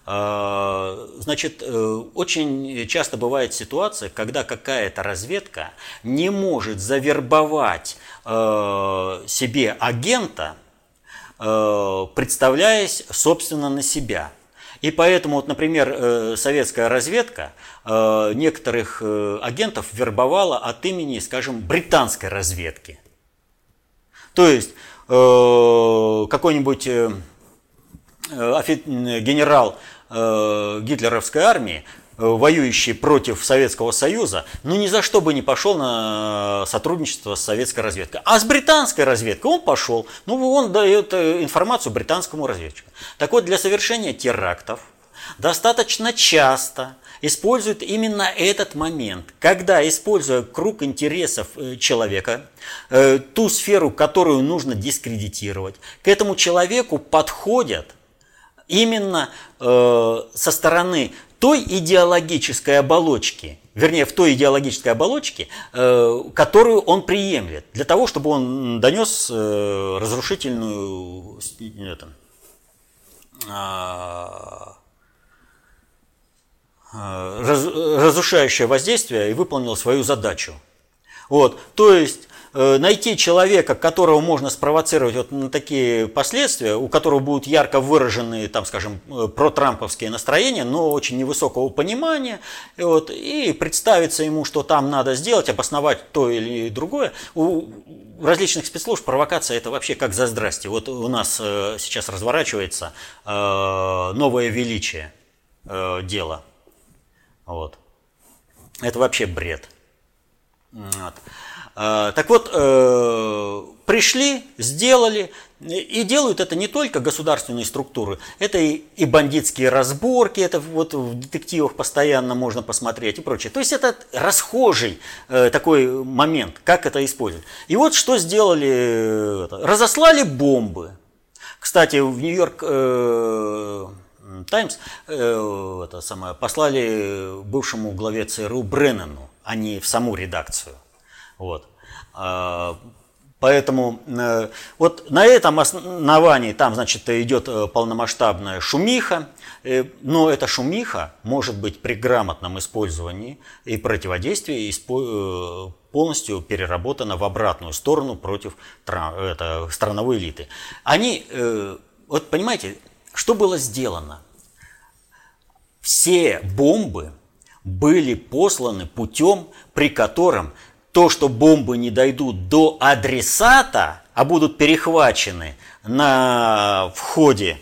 А, значит, э, очень часто бывает ситуация, когда какая-то разведка не может завербовать э, себе агента, э, представляясь, собственно, на себя. И поэтому, вот, например, советская разведка некоторых агентов вербовала от имени, скажем, британской разведки. То есть какой-нибудь генерал э, гитлеровской армии, э, воюющий против Советского Союза, ну ни за что бы не пошел на сотрудничество с советской разведкой. А с британской разведкой он пошел. Ну, он дает э, информацию британскому разведчику. Так вот, для совершения терактов достаточно часто используют именно этот момент, когда, используя круг интересов э, человека, ту сферу, которую нужно дискредитировать, к этому человеку подходят – именно э, со стороны той идеологической оболочки, вернее, в той идеологической оболочке, э, которую он приемлет, для того, чтобы он донес э, разрушительную это, э, разрушающее воздействие и выполнил свою задачу. Вот, то есть найти человека, которого можно спровоцировать вот на такие последствия, у которого будут ярко выраженные, там, скажем, э, протрамповские настроения, но очень невысокого понимания, вот, и представиться ему, что там надо сделать, обосновать то или другое. У различных спецслужб провокация это вообще как за здрасте. Вот у нас э, сейчас разворачивается новое величие дела. Вот. Это вообще бред. Вот. А, так вот, э, пришли, сделали, и делают это не только государственные структуры, это и, и бандитские разборки, это вот в детективах постоянно можно посмотреть и прочее. То есть это расхожий э, такой момент, как это использовать. И вот что сделали, э, разослали бомбы. Кстати, в Нью-Йорк Таймс это самое, послали бывшему главе ЦРУ Бреннану, а не в саму редакцию. Вот. А, поэтому э, вот на этом основании там, значит, идет э, полномасштабная шумиха, э, но эта шумиха может быть при грамотном использовании и противодействии полностью переработана в обратную сторону против это, страновой элиты. Они, вот понимаете, что было сделано? Все бомбы были посланы путем, при котором то, что бомбы не дойдут до адресата, а будут перехвачены на входе,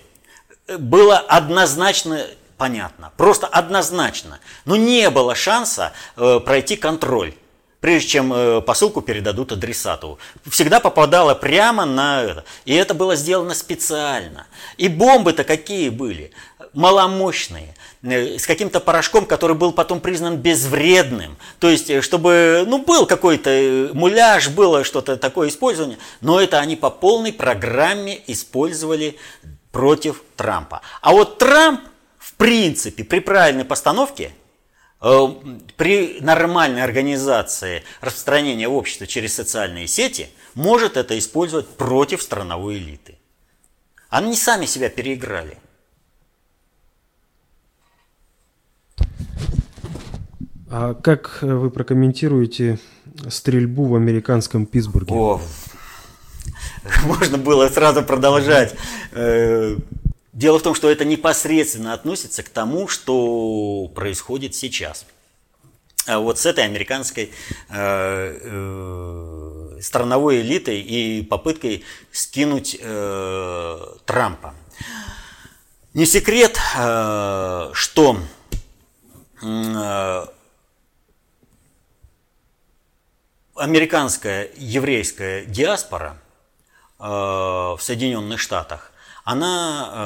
было однозначно понятно. Просто однозначно. Но не было шанса э, пройти контроль прежде чем э, посылку передадут адресату. Всегда попадала прямо на это. И это было сделано специально. И бомбы-то какие были? Маломощные. Э, с каким-то порошком, который был потом признан безвредным. То есть, э, чтобы, ну, был какой-то э, муляж, было что-то такое использование, но это они по полной программе использовали против Трампа. А вот Трамп, в принципе, при правильной постановке, при нормальной организации распространения общества через социальные сети, может это использовать против страновой элиты. Они сами себя переиграли. А как вы прокомментируете стрельбу в американском Питтсбурге? О, можно было сразу продолжать. Э, дело в том, что это непосредственно относится к тому, что происходит сейчас. А вот с этой американской э, э, страновой элитой и попыткой скинуть Трампа. Не секрет, что американская еврейская диаспора э, в Соединенных Штатах, она э,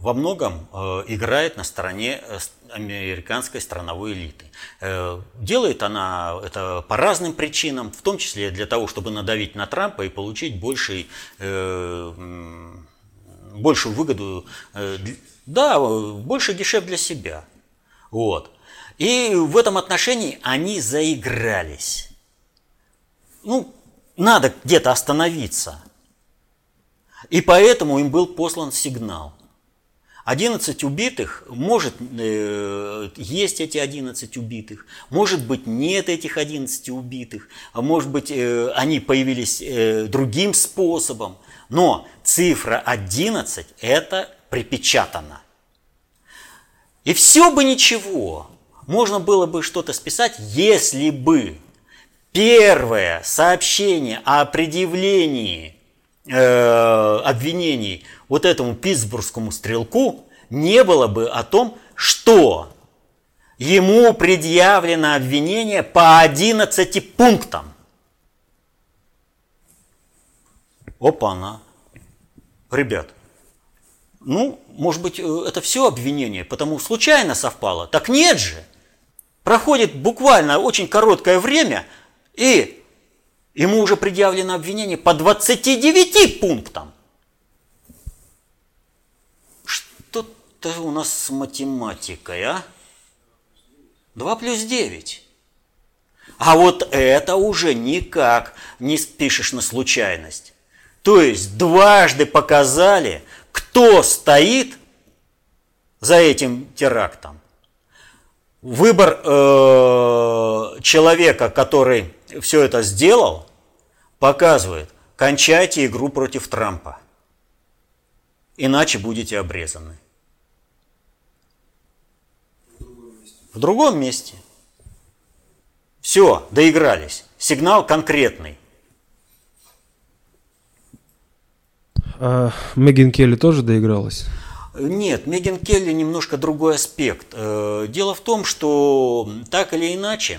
во многом э, играет на стороне американской страновой элиты. Делает она это по разным причинам, в том числе для того, чтобы надавить на Трампа и получить больший, большую выгоду, да, больше дешев для себя. Вот. И в этом отношении они заигрались ну, надо где-то остановиться. И поэтому им был послан сигнал. 11 убитых, может, э, есть эти 11 убитых, может быть, нет этих 11 убитых, а может быть, э, они появились э, другим способом, но цифра 11 – это припечатано. И все бы ничего, можно было бы что-то списать, если бы первое сообщение о предъявлении э, обвинений вот этому питтсбургскому стрелку не было бы о том, что ему предъявлено обвинение по 11 пунктам. Опа-на. Ребят, ну, может быть, э, это все обвинение, потому случайно совпало. Так нет же. Проходит буквально очень короткое время, и ему уже предъявлено обвинение по 29 пунктам. Что-то у нас с математикой, а? 2 плюс 9. А вот это уже никак не спишешь на случайность. То есть дважды показали, кто стоит за этим терактом. выбор э, человека, который все это сделал, показывает, кончайте игру против Трампа, иначе будете обрезаны. В другом месте. Все, доигрались. Сигнал конкретный. А Меган Келли тоже доигралась? Нет, Меган Келли немножко другой аспект. Э, дело в том, что так или иначе,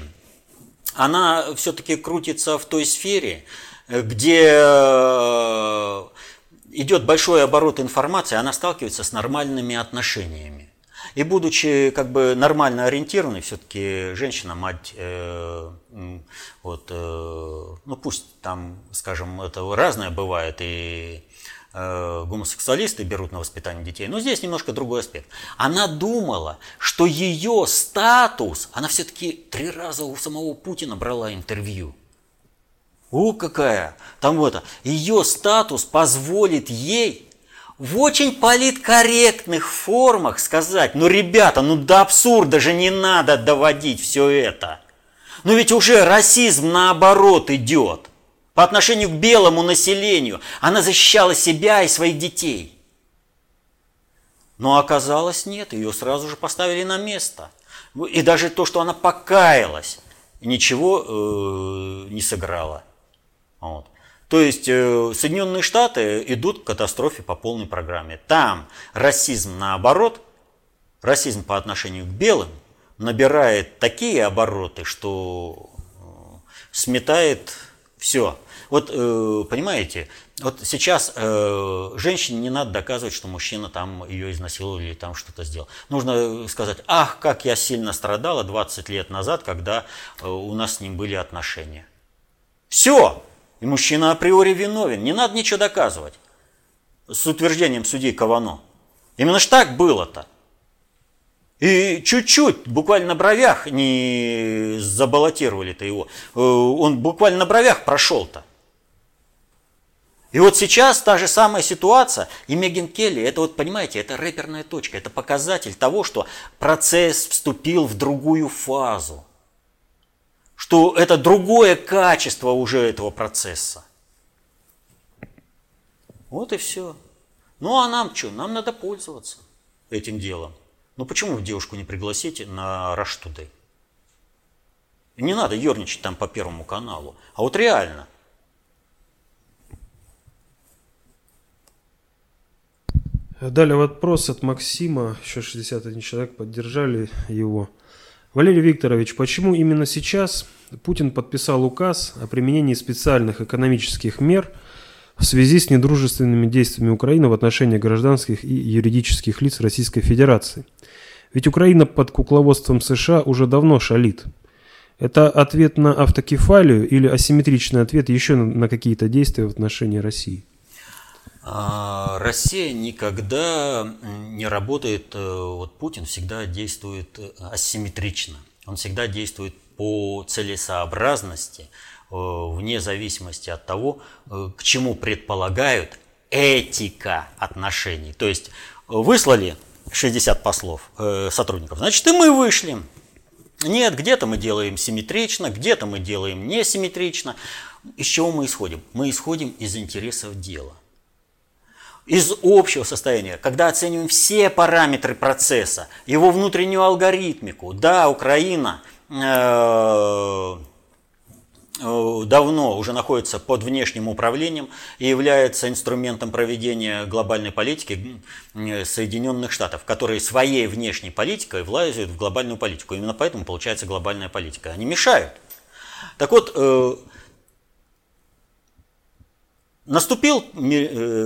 она все-таки крутится в той сфере, где э, идет большой оборот информации, она сталкивается с нормальными отношениями. И будучи как бы нормально ориентированной, все-таки женщина, мать, э, вот, э, ну пусть там, скажем, это разное бывает, и э, гомосексуалисты берут на воспитание детей, но здесь немножко другой аспект. Она думала, что ее статус, она все-таки три раза у самого Путина брала интервью. О, какая! Там вот, ее статус позволит ей в очень политкорректных формах сказать, ну, ребята, ну до абсурда же не надо доводить все это. Но ведь уже расизм наоборот идет. По отношению к белому населению она защищала себя и своих детей. Но оказалось нет, ее сразу же поставили на место. И даже то, что она покаялась, ничего э, не сыграло. Вот. То есть э, Соединенные Штаты идут к катастрофе по полной программе. Там расизм наоборот, расизм по отношению к белым набирает такие обороты, что э, сметает все. Вот э, понимаете, вот сейчас э, женщине не надо доказывать, что мужчина там ее изнасиловал или там что-то сделал. Нужно сказать, ах, как я сильно страдала 20 лет назад, когда э, у нас с ним были отношения. Все, и мужчина априори виновен. Не надо ничего доказывать. С утверждением судей Кавано. Именно ж так было-то. И чуть-чуть, буквально на бровях не забаллотировали-то его. Э, он буквально на бровях прошел-то. И вот сейчас та же самая ситуация, и Меган Келли, это вот, понимаете, это рэперная точка, это показатель того, что процесс вступил в другую фазу что это другое качество уже этого процесса. Вот и все. Ну а нам что? Нам надо пользоваться этим делом. Ну почему девушку не пригласите на Rush? Не надо ерничать там по Первому каналу. А вот реально. Далее вопрос от Максима. Еще 61 человек поддержали его. Валерий Викторович, почему именно сейчас Путин подписал указ о применении специальных экономических мер в связи с недружественными действиями Украины в отношении гражданских и юридических лиц Российской Федерации? Ведь Украина под кукловодством США уже давно шалит. Это ответ на автокефалию или асимметричный ответ еще на какие-то действия в отношении России? А, Россия никогда не работает, э, вот Путин всегда действует э, асимметрично. Он всегда действует по целесообразности, э, вне зависимости от того, к чему предполагают этика отношений. То есть выслали 60 послов, сотрудников, значит и мы вышли. Нет, где-то мы делаем симметрично, где-то мы делаем несимметрично. Из чего мы исходим? Мы исходим из интересов дела – из общего состояния, когда оцениваем все параметры процесса, его внутреннюю алгоритмику. Да, Украина э, э, давно уже находится под внешним управлением и является инструментом проведения глобальной политики Соединенных Штатов, которые своей внешней политикой влазят в глобальную политику. Именно поэтому получается глобальная политика. Они мешают. Так вот, э, Наступил э,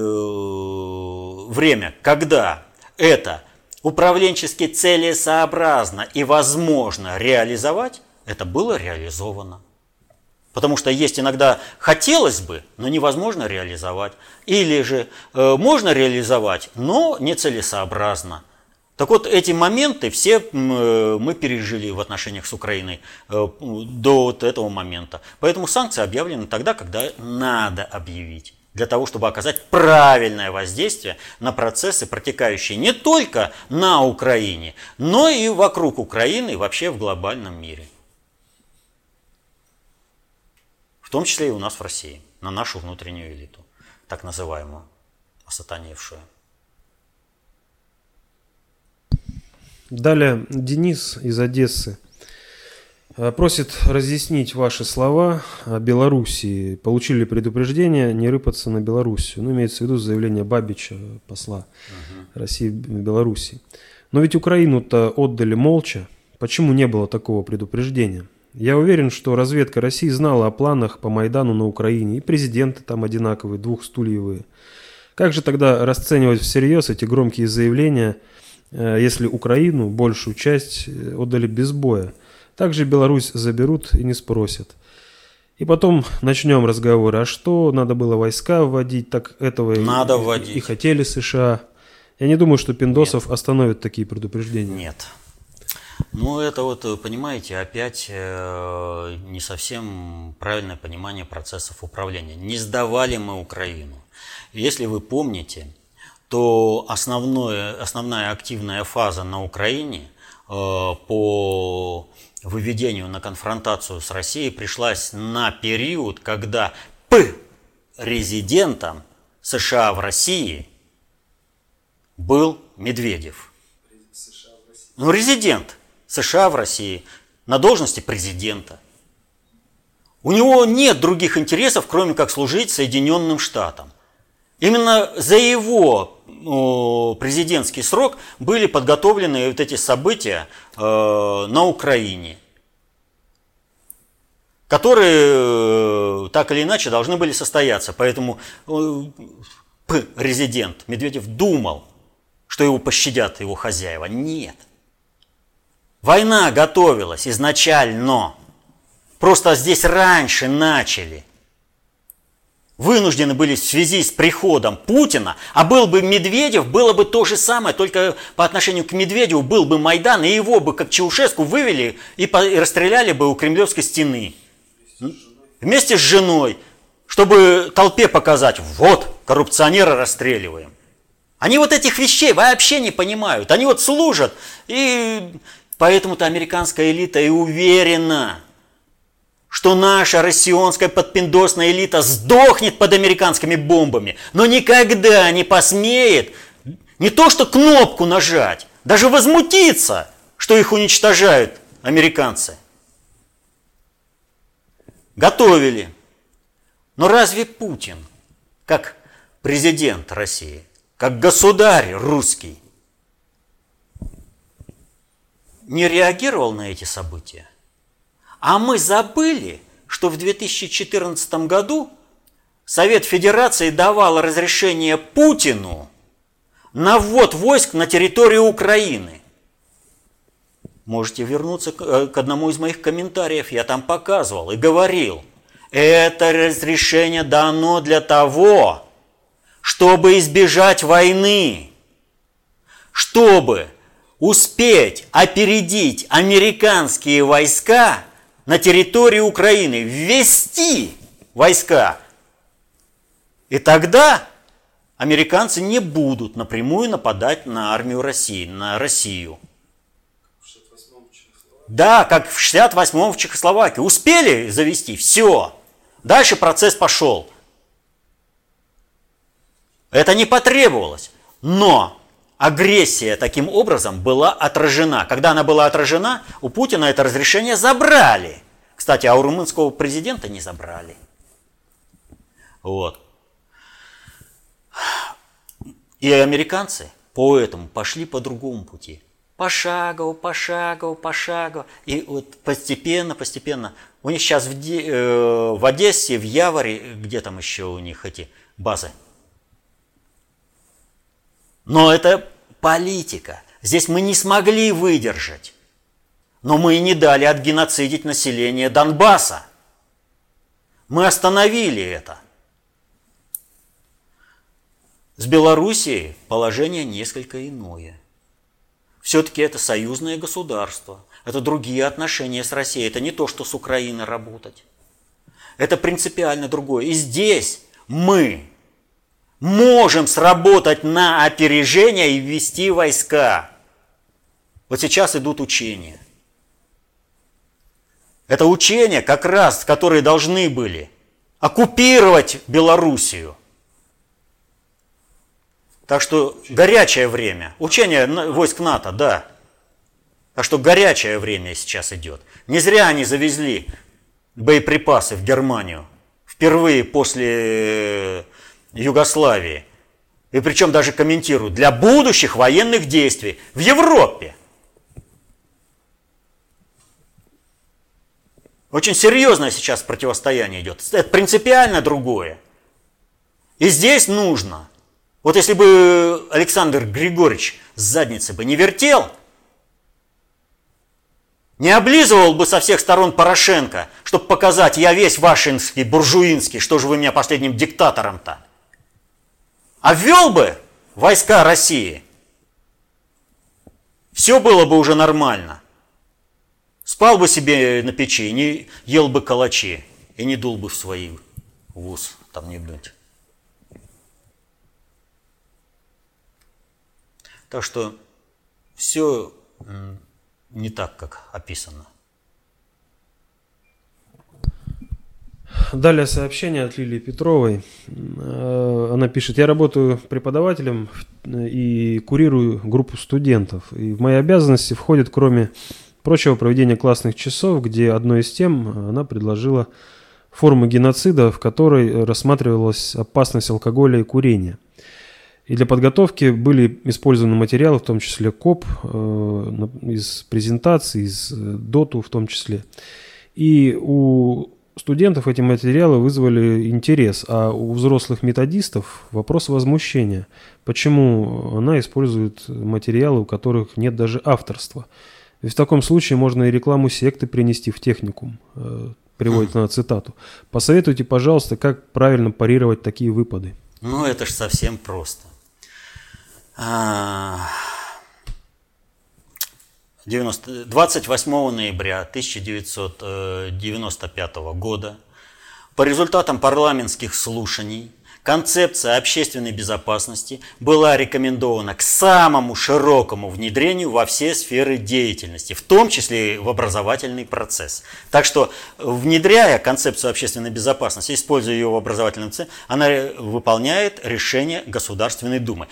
время, когда это управленчески целесообразно и возможно реализовать, это было реализовано. Потому что есть иногда хотелось бы, но невозможно реализовать. Или же э, можно реализовать, но нецелесообразно. Так вот, эти моменты все э, мы пережили в отношениях с Украиной э, до вот этого момента. Поэтому санкции объявлены тогда, когда надо объявить. для того, чтобы оказать правильное воздействие на процессы, протекающие не только на Украине, но и вокруг Украины и вообще в глобальном мире. В том числе и у нас в России, на нашу внутреннюю элиту, так называемую, осатаневшую. Далее Денис из Одессы э, просит разъяснить ваши слова о Белоруссии. Получили предупреждение не рыпаться на Белоруссию. Ну, имеется в виду заявление Бабича, посла угу. России в Белоруссии. Но ведь Украину-то отдали молча. Почему не было такого предупреждения? Я уверен, что разведка России знала о планах по Майдану на Украине, и президенты там одинаковые, двухстульевые. Как же тогда расценивать всерьез эти громкие заявления – если Украину большую часть э, отдали без боя. Также Беларусь заберут и не спросят. И потом начнем разговор, а что надо было войска вводить, так этого надо и, вводить. и хотели США. Я не думаю, что Пиндосов Нет. остановит такие предупреждения. Нет. Ну, это вот, понимаете, опять э, не совсем правильное понимание процессов управления. Не сдавали мы Украину. Если вы помните, то основное, основная активная фаза на Украине э, по выведению на конфронтацию с Россией пришлась на период, когда П резидентом США в России был Медведев. Ну, резидент США в России на должности президента. У него нет других интересов, кроме как служить Соединенным Штатам. Именно за его президентский срок были подготовлены вот эти события э, на Украине, которые э, так или иначе должны были состояться. Поэтому э, резидент Медведев думал, что его пощадят его хозяева. Нет. Война готовилась изначально. Просто здесь раньше начали – вынуждены были в связи с приходом Путина, а был бы Медведев, было бы то же самое, только по отношению к Медведеву был бы Майдан, и его бы, как Чаушеску, вывели и, и расстреляли бы у Кремлевской стены. Вместе с женой, чтобы толпе показать, вот, коррупционера расстреливаем. Они вот этих вещей вообще не понимают. Они вот служат, и поэтому-то американская элита и уверена – что наша россионская подпиндосная элита сдохнет под американскими бомбами, но никогда не посмеет не то что кнопку нажать, даже возмутиться, что их уничтожают американцы. Готовили. Но разве Путин, как президент России, как государь русский, не реагировал на эти события? А мы забыли, что в 2014 году Совет Федерации давал разрешение Путину на ввод войск на территорию Украины. Можете вернуться к э, одному из моих комментариев, я там показывал и говорил. Это разрешение дано для того, чтобы избежать войны, чтобы успеть опередить американские войска на территорию Украины, ввести войска. И тогда американцы не будут напрямую нападать на армию России, на Россию. Да, как в 68-м в Чехословакии. Успели завести, все. Дальше процесс пошел. Это не потребовалось. Но агрессия таким образом была отражена. Когда она была отражена, у Путина это разрешение забрали. Кстати, а у румынского президента не забрали. Вот. И американцы поэтому пошли по другому пути. Пошагово, пошагово, пошагово. И вот постепенно, постепенно. У них сейчас в, э, в Одессе, в Яворе, где там еще у них эти базы – но это политика. Здесь мы не смогли выдержать. Но мы и не дали отгеноцидить население Донбасса. Мы остановили это. С Белоруссией положение несколько иное. Все-таки это союзное государство. Это другие отношения с Россией. Это не то, что с Украиной работать. Это принципиально другое. И здесь мы можем сработать на опережение и ввести войска. Вот сейчас идут учения. Это учения, как раз, которые должны были оккупировать Белоруссию. Так что горячее время. Учение войск НАТО, да. Так что горячее время сейчас идет. Не зря они завезли боеприпасы в Германию. Впервые после Югославии. И причем даже комментируют, для будущих военных действий в Европе. Очень серьезное сейчас противостояние идет. Это принципиально другое. И здесь нужно. Вот если бы Александр Григорьевич с задницы бы не вертел, не облизывал бы со всех сторон Порошенко, чтобы показать, я весь вашинский, буржуинский, что же вы меня последним диктатором-то. А ввел бы войска России, все было бы уже нормально. Спал бы себе на печи, не ел бы калачи и не дул бы в свои вуз, там не дуть. Так что все не так, как описано. Далее сообщение от Лилии Петровой. Э, она пишет, я работаю преподавателем и курирую группу студентов. И в мои обязанности входит, кроме прочего, проведение классных часов, где одной из тем она предложила форму геноцида, в которой рассматривалась опасность алкоголя и курения – и для подготовки были использованы материалы, в том числе КОП, э, из презентаций, из э, ДОТу в том числе. И у студентов эти материалы вызвали интерес, а у взрослых методистов вопрос возмущения. Почему она использует материалы, у которых нет даже авторства? Ведь в таком случае можно и рекламу секты принести в техникум, э, приводит она цитату. Посоветуйте, пожалуйста, как правильно парировать такие выпады. Ну, это же совсем просто. 90, 28 ноября 1995 года. По результатам парламентских слушаний концепция общественной безопасности была рекомендована к самому широкому внедрению во все сферы деятельности, в том числе и в образовательный процесс. Так что, внедряя концепцию общественной безопасности, используя ее в образовательном процессе, она выполняет решение Государственной Думы.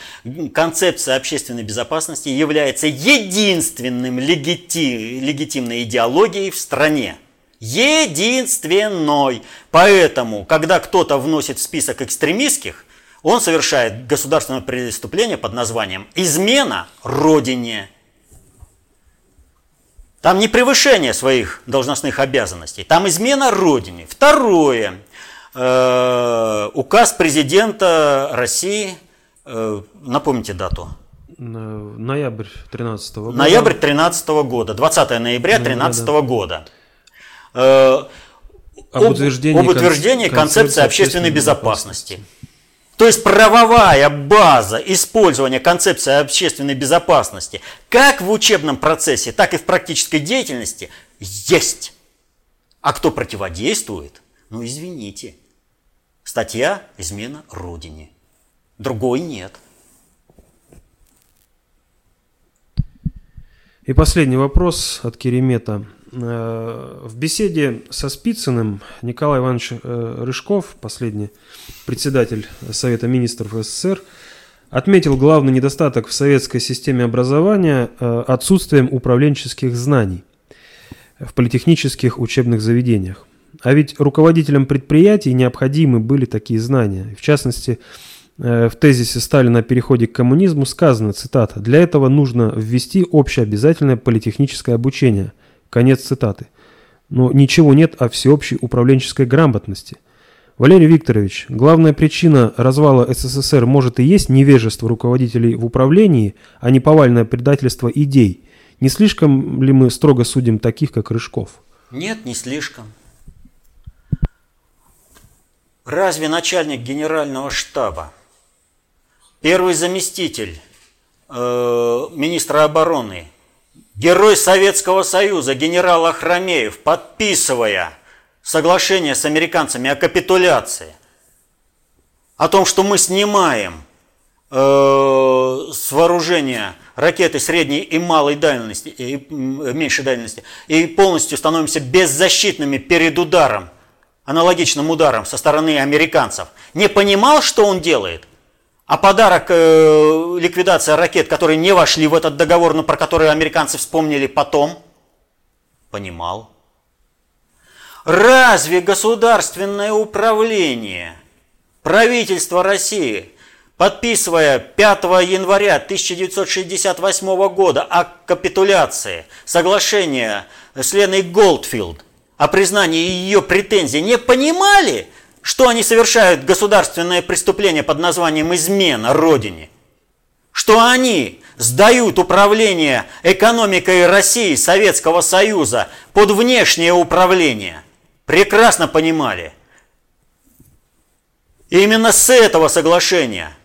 Концепция общественной безопасности является единственным легити... легитимной идеологией в стране единственной. Поэтому, когда кто-то вносит в список экстремистских, он совершает государственное преступление под названием «измена Родине». Там не превышение своих должностных обязанностей, там измена Родине. Второе. Э, указ президента России, э, напомните дату. Ноябрь 13 года. Ноябрь 13 года, 20 ноября 13 да, да. года. Э, об утверждении, об утверждении концепции общественной безопасности. безопасности. То есть правовая база использования концепции общественной безопасности как в учебном процессе, так и в практической деятельности есть. А кто противодействует? Ну извините. Статья «Измена Родине». Другой нет. И последний вопрос от Керемета. Э, в беседе со Спицыным Николай Иванович э, Рыжков, последний председатель Совета министров СССР, отметил главный недостаток в советской системе образования э, отсутствием управленческих знаний в политехнических учебных заведениях. А ведь руководителям предприятий необходимы были такие знания. В частности, в тезисе Сталина о переходе к коммунизму сказано, цитата, «Для этого нужно ввести общеобязательное политехническое обучение – Конец цитаты. Но ничего нет о всеобщей управленческой грамотности. Валерий Викторович, главная причина развала СССР может и есть невежество руководителей в управлении, а не повальное предательство идей. Не слишком ли мы строго судим таких, как Рыжков? Нет, не слишком. Разве начальник генерального штаба, первый заместитель э, министра обороны Герой Советского Союза генерал Ахрамеев, подписывая соглашение с американцами о капитуляции, о том, что мы снимаем э, с вооружения ракеты средней и малой дальности, и меньшей дальности, и полностью становимся беззащитными перед ударом, аналогичным ударом со стороны американцев, не понимал, что он делает? А подарок э, ликвидация ракет, которые не вошли в этот договор, но про которые американцы вспомнили потом, понимал. Разве государственное управление, правительство России, подписывая 5 января 1968 года о капитуляции соглашения с Леной Голдфилд о признании ее претензий, не понимали, что они совершают государственное преступление под названием измена Родине? Что они сдают управление экономикой России, Советского Союза под внешнее управление – прекрасно понимали. И именно с этого соглашения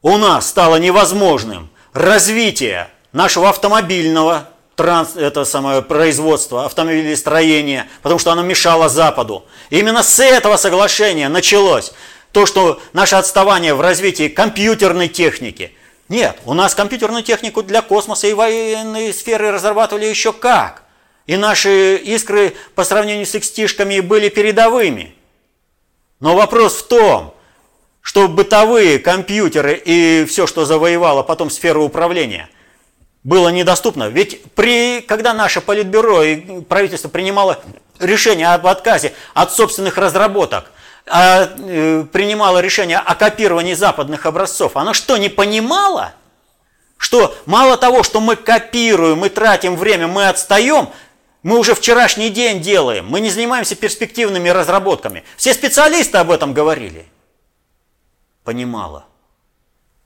у нас стало невозможным развитие нашего автомобильного транс, это самое производство, автомобилестроения, потому что оно мешало Западу. Именно с этого соглашения началось то, что наше отставание в развитии компьютерной техники. Нет, у нас компьютерную технику для космоса и военной сферы разрабатывали еще как. И наши искры по сравнению с икстишками были передовыми. Но вопрос в том, что бытовые компьютеры и все, что завоевало потом сферу управления, было недоступно. Ведь при, когда наше политбюро и правительство принимало решение об отказе от собственных разработок, а, э, принимало решение о копировании западных образцов, оно что, не понимало? Что мало того, что мы копируем, мы тратим время, мы отстаем – мы уже вчерашний день делаем, мы не занимаемся перспективными разработками. Все специалисты об этом говорили. Понимала.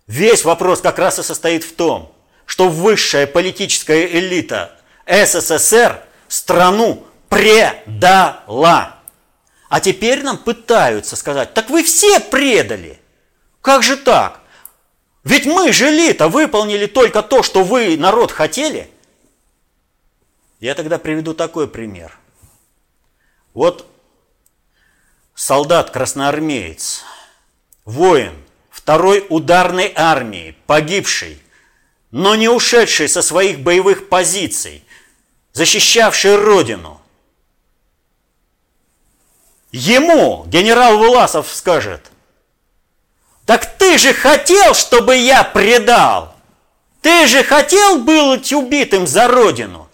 Весь вопрос как раз и состоит в том, что высшая политическая элита СССР страну предала. А теперь нам пытаются сказать, так вы все предали. Как же так? Ведь мы же элита выполнили только то, что вы, народ, хотели – я тогда приведу такой пример. Вот солдат-красноармеец, воин второй ударной армии, погибший, но не ушедший со своих боевых позиций, защищавший Родину. Ему генерал Власов скажет, так ты же хотел, чтобы я предал. Ты же хотел быть убитым за Родину.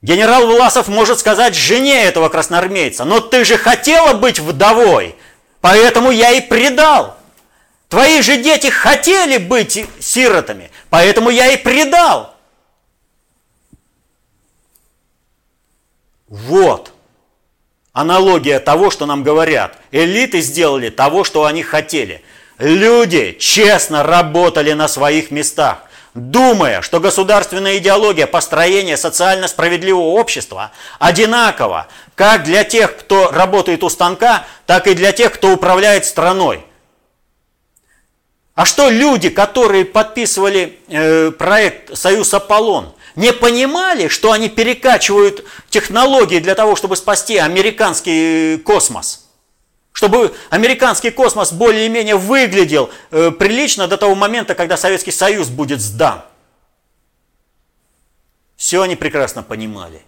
Генерал Власов может сказать жене этого красноармейца, но ты же хотела быть вдовой, поэтому я и предал. Твои же дети хотели быть сиротами, поэтому я и предал. Вот аналогия того, что нам говорят. Элиты сделали того, что они хотели. Люди честно работали на своих местах думая, что государственная идеология построения социально справедливого общества одинакова как для тех, кто работает у станка, так и для тех, кто управляет страной. А что люди, которые подписывали э, проект «Союз Аполлон», не понимали, что они перекачивают технологии для того, чтобы спасти американский космос – чтобы американский космос более-менее выглядел э, прилично до того момента, когда Советский Союз будет сдан. Все они прекрасно понимали.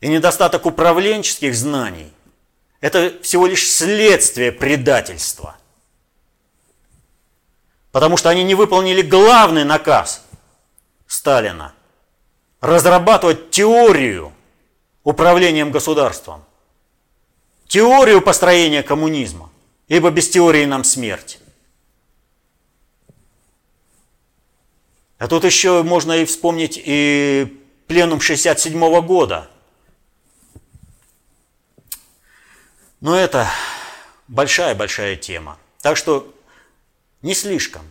И недостаток управленческих знаний – это всего лишь следствие предательства. Потому что они не выполнили главный наказ Сталина – разрабатывать теорию управлением государством теорию построения коммунизма, ибо без теории нам смерть. А тут еще можно и вспомнить и пленум 67 -го года. Но это большая-большая тема. Так что не слишком.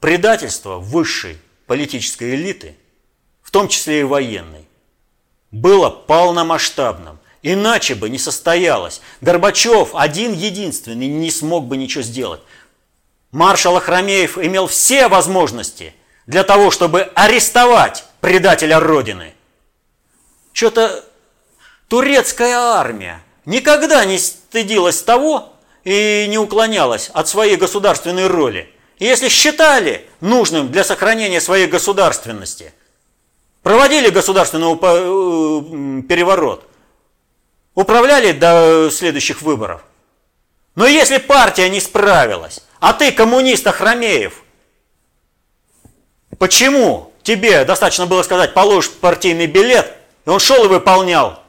Предательство высшей политической элиты, в том числе и военной, было полномасштабным. Иначе бы не состоялось. Горбачев один единственный не смог бы ничего сделать. Маршал Ахрамеев имел все возможности для того, чтобы арестовать предателя Родины. Что-то турецкая армия никогда не стыдилась того, и не уклонялась от своей государственной роли. Если считали нужным для сохранения своей государственности, проводили государственный э, переворот, управляли до следующих выборов. Но если партия не справилась, а ты коммунист Ахрамеев, почему тебе достаточно было сказать, положь партийный билет, и он шел и выполнял?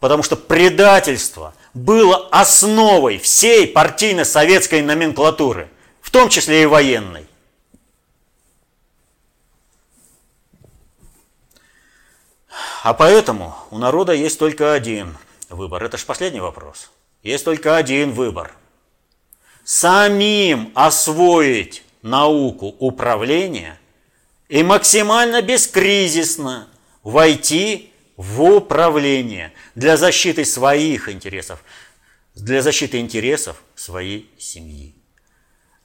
Потому что предательство было основой всей партийно-советской номенклатуры, в том числе и военной. А поэтому у народа есть только один выбор. Это же последний вопрос. Есть только один выбор. Самим освоить науку управления и максимально бескризисно войти в управление для защиты своих интересов, для защиты интересов своей семьи.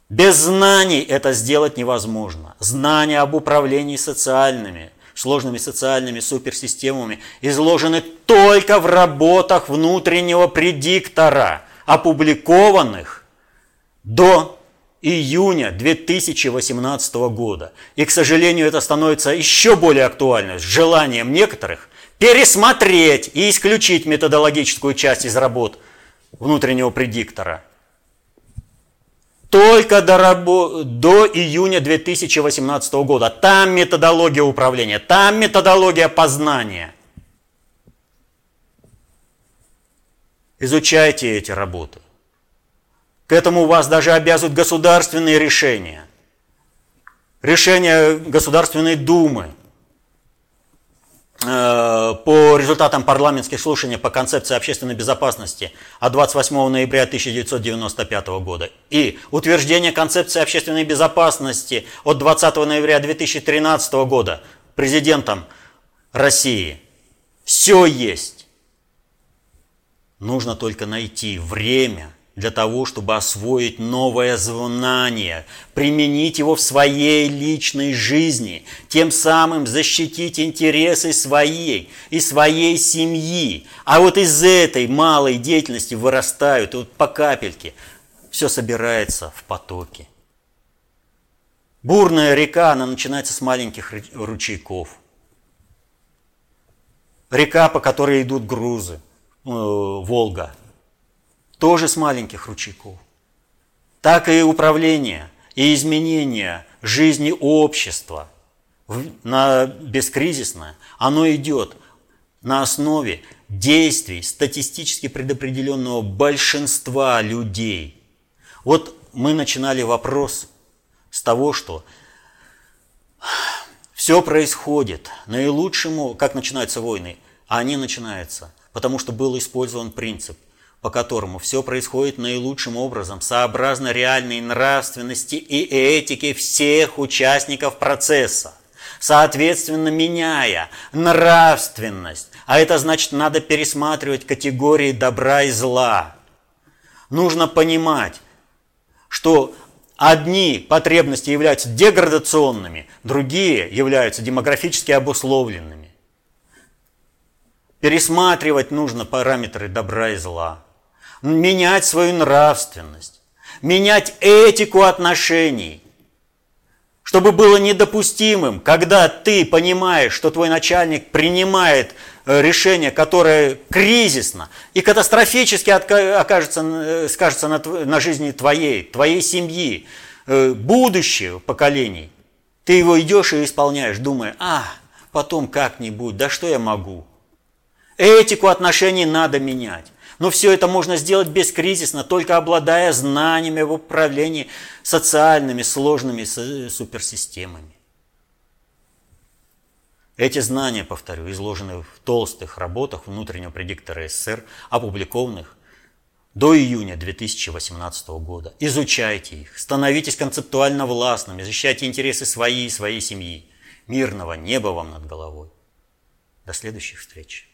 Без знаний это сделать невозможно. Знания об управлении социальными, сложными социальными суперсистемами изложены только в работах внутреннего предиктора, опубликованных до июня 2018 года. И, к сожалению, это становится еще более актуальным с желанием некоторых пересмотреть и исключить методологическую часть из работ внутреннего предиктора – только до, рабо... до июня 2018 года. Там методология управления, там методология познания. Изучайте эти работы. К этому вас даже обязывают государственные решения. Решения Государственной Думы – по результатам парламентских слушаний по концепции общественной безопасности от 28 ноября 1995 года и утверждение концепции общественной безопасности от 20 ноября 2013 года президентом России. Все есть. Нужно только найти время – для того, чтобы освоить новое знание, применить его в своей личной жизни, тем самым защитить интересы своей и своей семьи. А вот из этой малой деятельности вырастают вот по капельке, все собирается в потоке. Бурная река, она начинается с маленьких ручейков. Река, по которой идут грузы, э, Волга – тоже с маленьких ручейков. Так и управление и изменение жизни общества на бескризисное, оно идет на основе действий статистически предопределенного большинства людей. Вот мы начинали вопрос с того, что все происходит наилучшему, как начинаются войны, а они начинаются, потому что был использован принцип по которому все происходит наилучшим образом, сообразно реальной нравственности и этике всех участников процесса, соответственно меняя нравственность. А это значит, надо пересматривать категории добра и зла. Нужно понимать, что одни потребности являются деградационными, другие являются демографически обусловленными. Пересматривать нужно параметры добра и зла менять свою нравственность, менять этику отношений, чтобы было недопустимым, когда ты понимаешь, что твой начальник принимает э, решение, которое кризисно и катастрофически окажется, э, скажется на, на жизни твоей, твоей семьи, э, будущего поколений. Ты его идешь и исполняешь, думая, а, потом как-нибудь, да что я могу? Этику отношений надо менять. Но все это можно сделать бескризисно, только обладая знаниями в управлении социальными сложными суперсистемами. Эти знания, повторю, изложены в толстых работах внутреннего предиктора СССР, опубликованных до июня 2018 года. Изучайте их, становитесь концептуально властными, защищайте интересы свои и своей семьи. Мирного неба вам над головой. До следующих встреч.